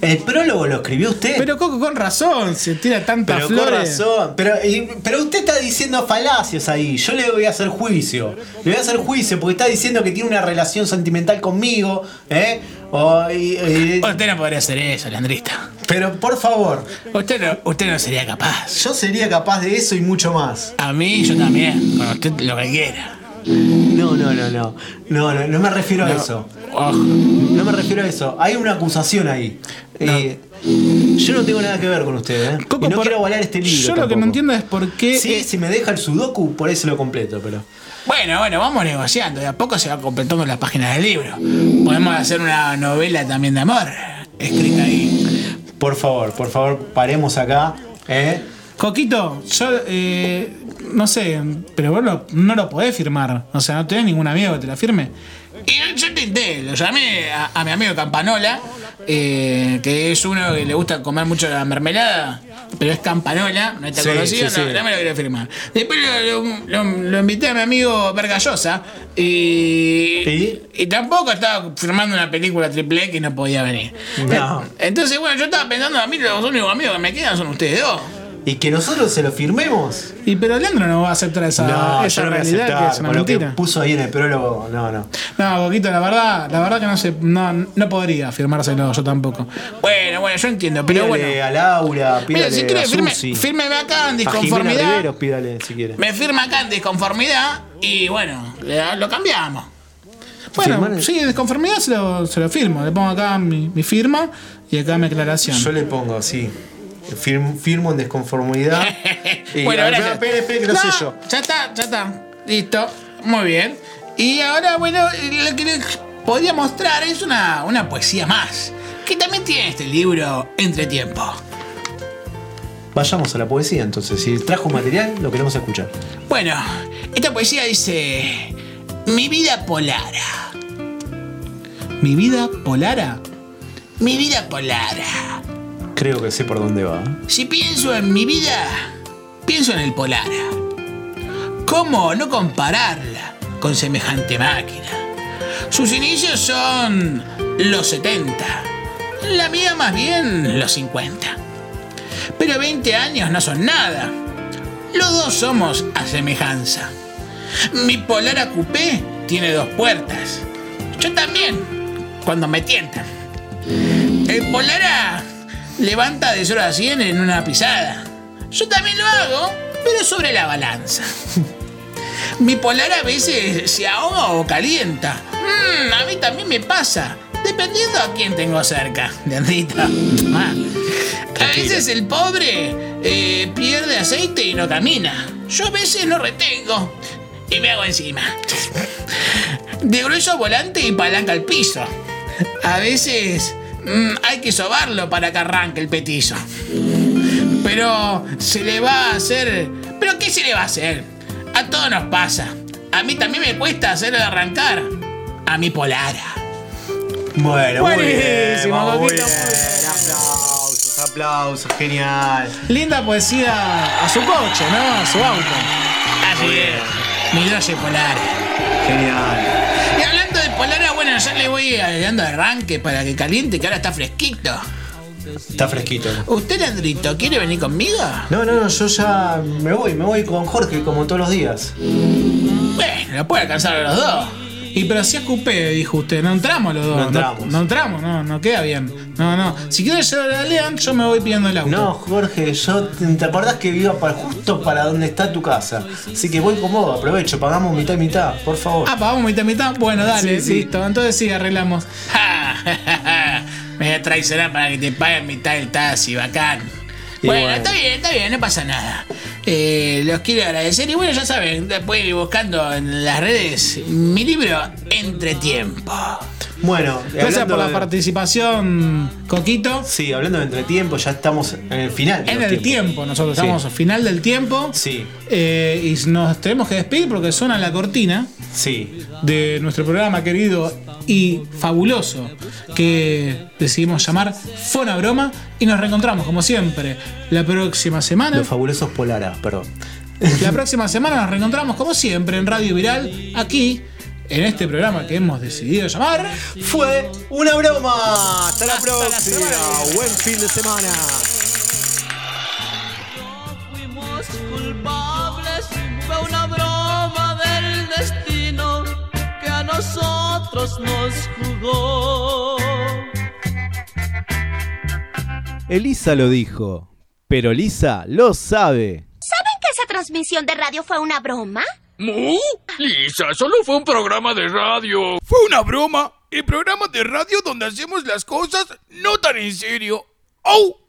[SPEAKER 3] ¿El prólogo lo escribió usted?
[SPEAKER 2] Pero Coco, con razón, se tira tantas
[SPEAKER 3] Pero con
[SPEAKER 2] flores.
[SPEAKER 3] razón. Pero, y- pero usted está diciendo falacias ahí. Yo le voy a hacer juicio. Le voy a hacer juicio porque está diciendo que tiene una relación sentimental conmigo. ¿eh? O- y- y-
[SPEAKER 2] Usted no podría hacer eso, Leandrista.
[SPEAKER 3] pero por favor,
[SPEAKER 2] Usted no, usted no sería capaz.
[SPEAKER 3] yo sería capaz de eso y mucho más.
[SPEAKER 2] A mí, yo también. Con usted lo que quiera.
[SPEAKER 3] No, no, no, no. No, no, no me refiero a eso.
[SPEAKER 2] Oh,
[SPEAKER 3] No me refiero a eso. Hay una acusación ahí. Eh, yo no tengo nada que ver con usted, ¿eh? Y no
[SPEAKER 2] por-
[SPEAKER 3] quiero avalar este libro.
[SPEAKER 2] Yo lo que no entiendo es por qué.
[SPEAKER 3] Sí,
[SPEAKER 2] eh,
[SPEAKER 3] si me deja el sudoku, por eso lo completo, pero.
[SPEAKER 2] Bueno, bueno, vamos negociando. De a poco se va completando las páginas del libro. Podemos hacer una novela también de amor. Escrita ahí.
[SPEAKER 3] Por favor, por favor, paremos acá. ¿eh?
[SPEAKER 2] Coquito, yo eh, no sé, pero vos lo- no lo podés firmar. O sea, no tenés ningún amigo que te la firme. Y yo intenté, lo llamé a, a mi amigo Campanola, eh, que es uno que le gusta comer mucho la mermelada, pero es Campanola, no está
[SPEAKER 3] Sí,
[SPEAKER 2] conocido,
[SPEAKER 3] sí,
[SPEAKER 2] no,
[SPEAKER 3] sí.
[SPEAKER 2] no me lo quiero firmar. Después lo, lo- lo- lo invité a mi amigo Vergallosa y, y tampoco estaba firmando una película triple X y no podía venir.
[SPEAKER 3] No.
[SPEAKER 2] Entonces, bueno, yo estaba pensando, a mí los únicos amigos que me quedan son ustedes dos.
[SPEAKER 3] Y que nosotros se lo firmemos.
[SPEAKER 2] Y pero Leandro no va a aceptar esa,
[SPEAKER 3] no,
[SPEAKER 2] esa
[SPEAKER 3] yo no
[SPEAKER 2] realidad
[SPEAKER 3] aceptar.
[SPEAKER 2] que es una
[SPEAKER 3] con lo que
[SPEAKER 2] mentira.
[SPEAKER 3] puso ahí en el prólogo, no, no.
[SPEAKER 2] No, Coquito, la verdad, la verdad que no se, no, no podría firmárselo yo tampoco. Bueno, bueno, yo entiendo, pero
[SPEAKER 3] Pídale
[SPEAKER 2] bueno.
[SPEAKER 3] a Laura,
[SPEAKER 2] Mira,
[SPEAKER 3] pídale
[SPEAKER 2] si quiere, firme, fírmeme acá en
[SPEAKER 3] A
[SPEAKER 2] disconformidad.
[SPEAKER 3] Riveros, pídale si quiere.
[SPEAKER 2] Me firma acá en disconformidad y bueno, lo cambiamos. Bueno, sí, en disconformidad se lo, se lo firmo. Le pongo acá mi, mi firma y acá mi aclaración.
[SPEAKER 3] Yo le pongo, sí. Firmo, firmo en desconformidad. Y-
[SPEAKER 2] bueno,
[SPEAKER 3] ah. Espere, espere, que lo
[SPEAKER 2] No,
[SPEAKER 3] sé yo.
[SPEAKER 2] Ya está, ya está. Listo. Muy bien. Y ahora, bueno, lo que les podría mostrar es una, una poesía más. Que también tiene este libro entre tiempo.
[SPEAKER 3] Vayamos a la poesía entonces. Si trajo material, lo queremos escuchar.
[SPEAKER 2] Bueno, esta poesía dice. Mi vida polara. ¿Mi vida polara? Mi vida polara.
[SPEAKER 3] Creo que sé por dónde va.
[SPEAKER 2] Si pienso en mi vida, pienso en el Polara. ¿Cómo no compararla con semejante máquina? Sus inicios son los 70, la mía más bien los 50. Pero 20 años no son nada. Los dos somos a semejanza. Mi Polara Coupé tiene dos puertas. Yo también, cuando me tientan. El Polara levanta de 0 a 100 en una pisada. Yo también lo hago, pero sobre la balanza. Mi polar a veces se ahoga o calienta. Mm, a mí también me pasa, dependiendo a quién tengo cerca. Ah. A veces el pobre eh, pierde aceite y no camina. Yo a veces lo retengo y me hago encima. De grueso volante y palanca al piso. A veces mm, hay que sobarlo para que arranque el petizo. Pero se le va a hacer. ¿Pero qué se le va a hacer? A todos nos pasa. A mí también me cuesta hacerlo arrancar. A mi polara.
[SPEAKER 3] Bueno, muy bien.
[SPEAKER 2] Buenísimo,
[SPEAKER 3] muy bien. Aplausos, aplausos, genial.
[SPEAKER 2] Linda poesía a su coche, ¿no? A su auto. Así es. Mi Doge Polara.
[SPEAKER 3] Genial.
[SPEAKER 2] Bueno, ya le voy dando arranque para que caliente, que ahora está fresquito.
[SPEAKER 3] Está fresquito.
[SPEAKER 2] ¿Usted, Leandrito, quiere venir conmigo?
[SPEAKER 3] No, no, no, yo ya me voy, me voy con Jorge como todos los días.
[SPEAKER 2] Bueno, lo puede alcanzar a los dos. Y pero si es coupé, dijo usted, no entramos los dos.
[SPEAKER 3] No entramos.
[SPEAKER 2] No, entramos, no, no queda bien. No, no. Si quieres llevar a Lean, yo me voy pidiendo el auto.
[SPEAKER 3] No, Jorge, yo te, te acordás que iba para, justo para donde está tu casa. Así que voy con vos, aprovecho, pagamos mitad y mitad, por favor.
[SPEAKER 2] Ah, pagamos mitad mitad. Bueno, dale,
[SPEAKER 3] Sí, sí.
[SPEAKER 2] listo. Entonces sí, arreglamos. me voy a traicionar para que te paguen mitad del taxi, bacán.
[SPEAKER 3] Y
[SPEAKER 2] Bueno,
[SPEAKER 3] bueno.
[SPEAKER 2] está bien, está bien, no pasa nada. Eh, los quiero agradecer y bueno, ya saben, pueden ir buscando en las redes mi libro Entre Tiempo.
[SPEAKER 3] Bueno,
[SPEAKER 2] Gracias por la
[SPEAKER 3] de-
[SPEAKER 2] participación, Coquito.
[SPEAKER 3] Sí, hablando de entretiempo, ya estamos en el final.
[SPEAKER 2] En el
[SPEAKER 3] tiempos.
[SPEAKER 2] tiempo, nosotros
[SPEAKER 3] Sí.
[SPEAKER 2] estamos al final del tiempo.
[SPEAKER 3] Sí,
[SPEAKER 2] Eh, y nos tenemos que despedir porque suena la cortina
[SPEAKER 3] sí.
[SPEAKER 2] de nuestro programa querido y fabuloso que decidimos llamar Fona Broma y nos reencontramos como siempre la próxima semana.
[SPEAKER 3] Los fabulosos Polara, perdón.
[SPEAKER 2] La próxima semana nos reencontramos como siempre en Radio Viral aquí en este programa que hemos decidido llamar
[SPEAKER 3] Fue una broma. Hasta la
[SPEAKER 2] Hasta
[SPEAKER 3] próxima. Buen fin de semana.
[SPEAKER 14] fuimos culpables, fue una broma del destino que a nosotros nos jugó.
[SPEAKER 15] Elisa lo dijo, pero Lisa lo sabe.
[SPEAKER 16] ¿Saben que esa transmisión de radio fue una broma?
[SPEAKER 5] ¿Mu? Lisa, solo fue un programa de radio.
[SPEAKER 17] Fue una broma. El programa de radio donde hacemos las cosas no tan en serio. ¡Oh!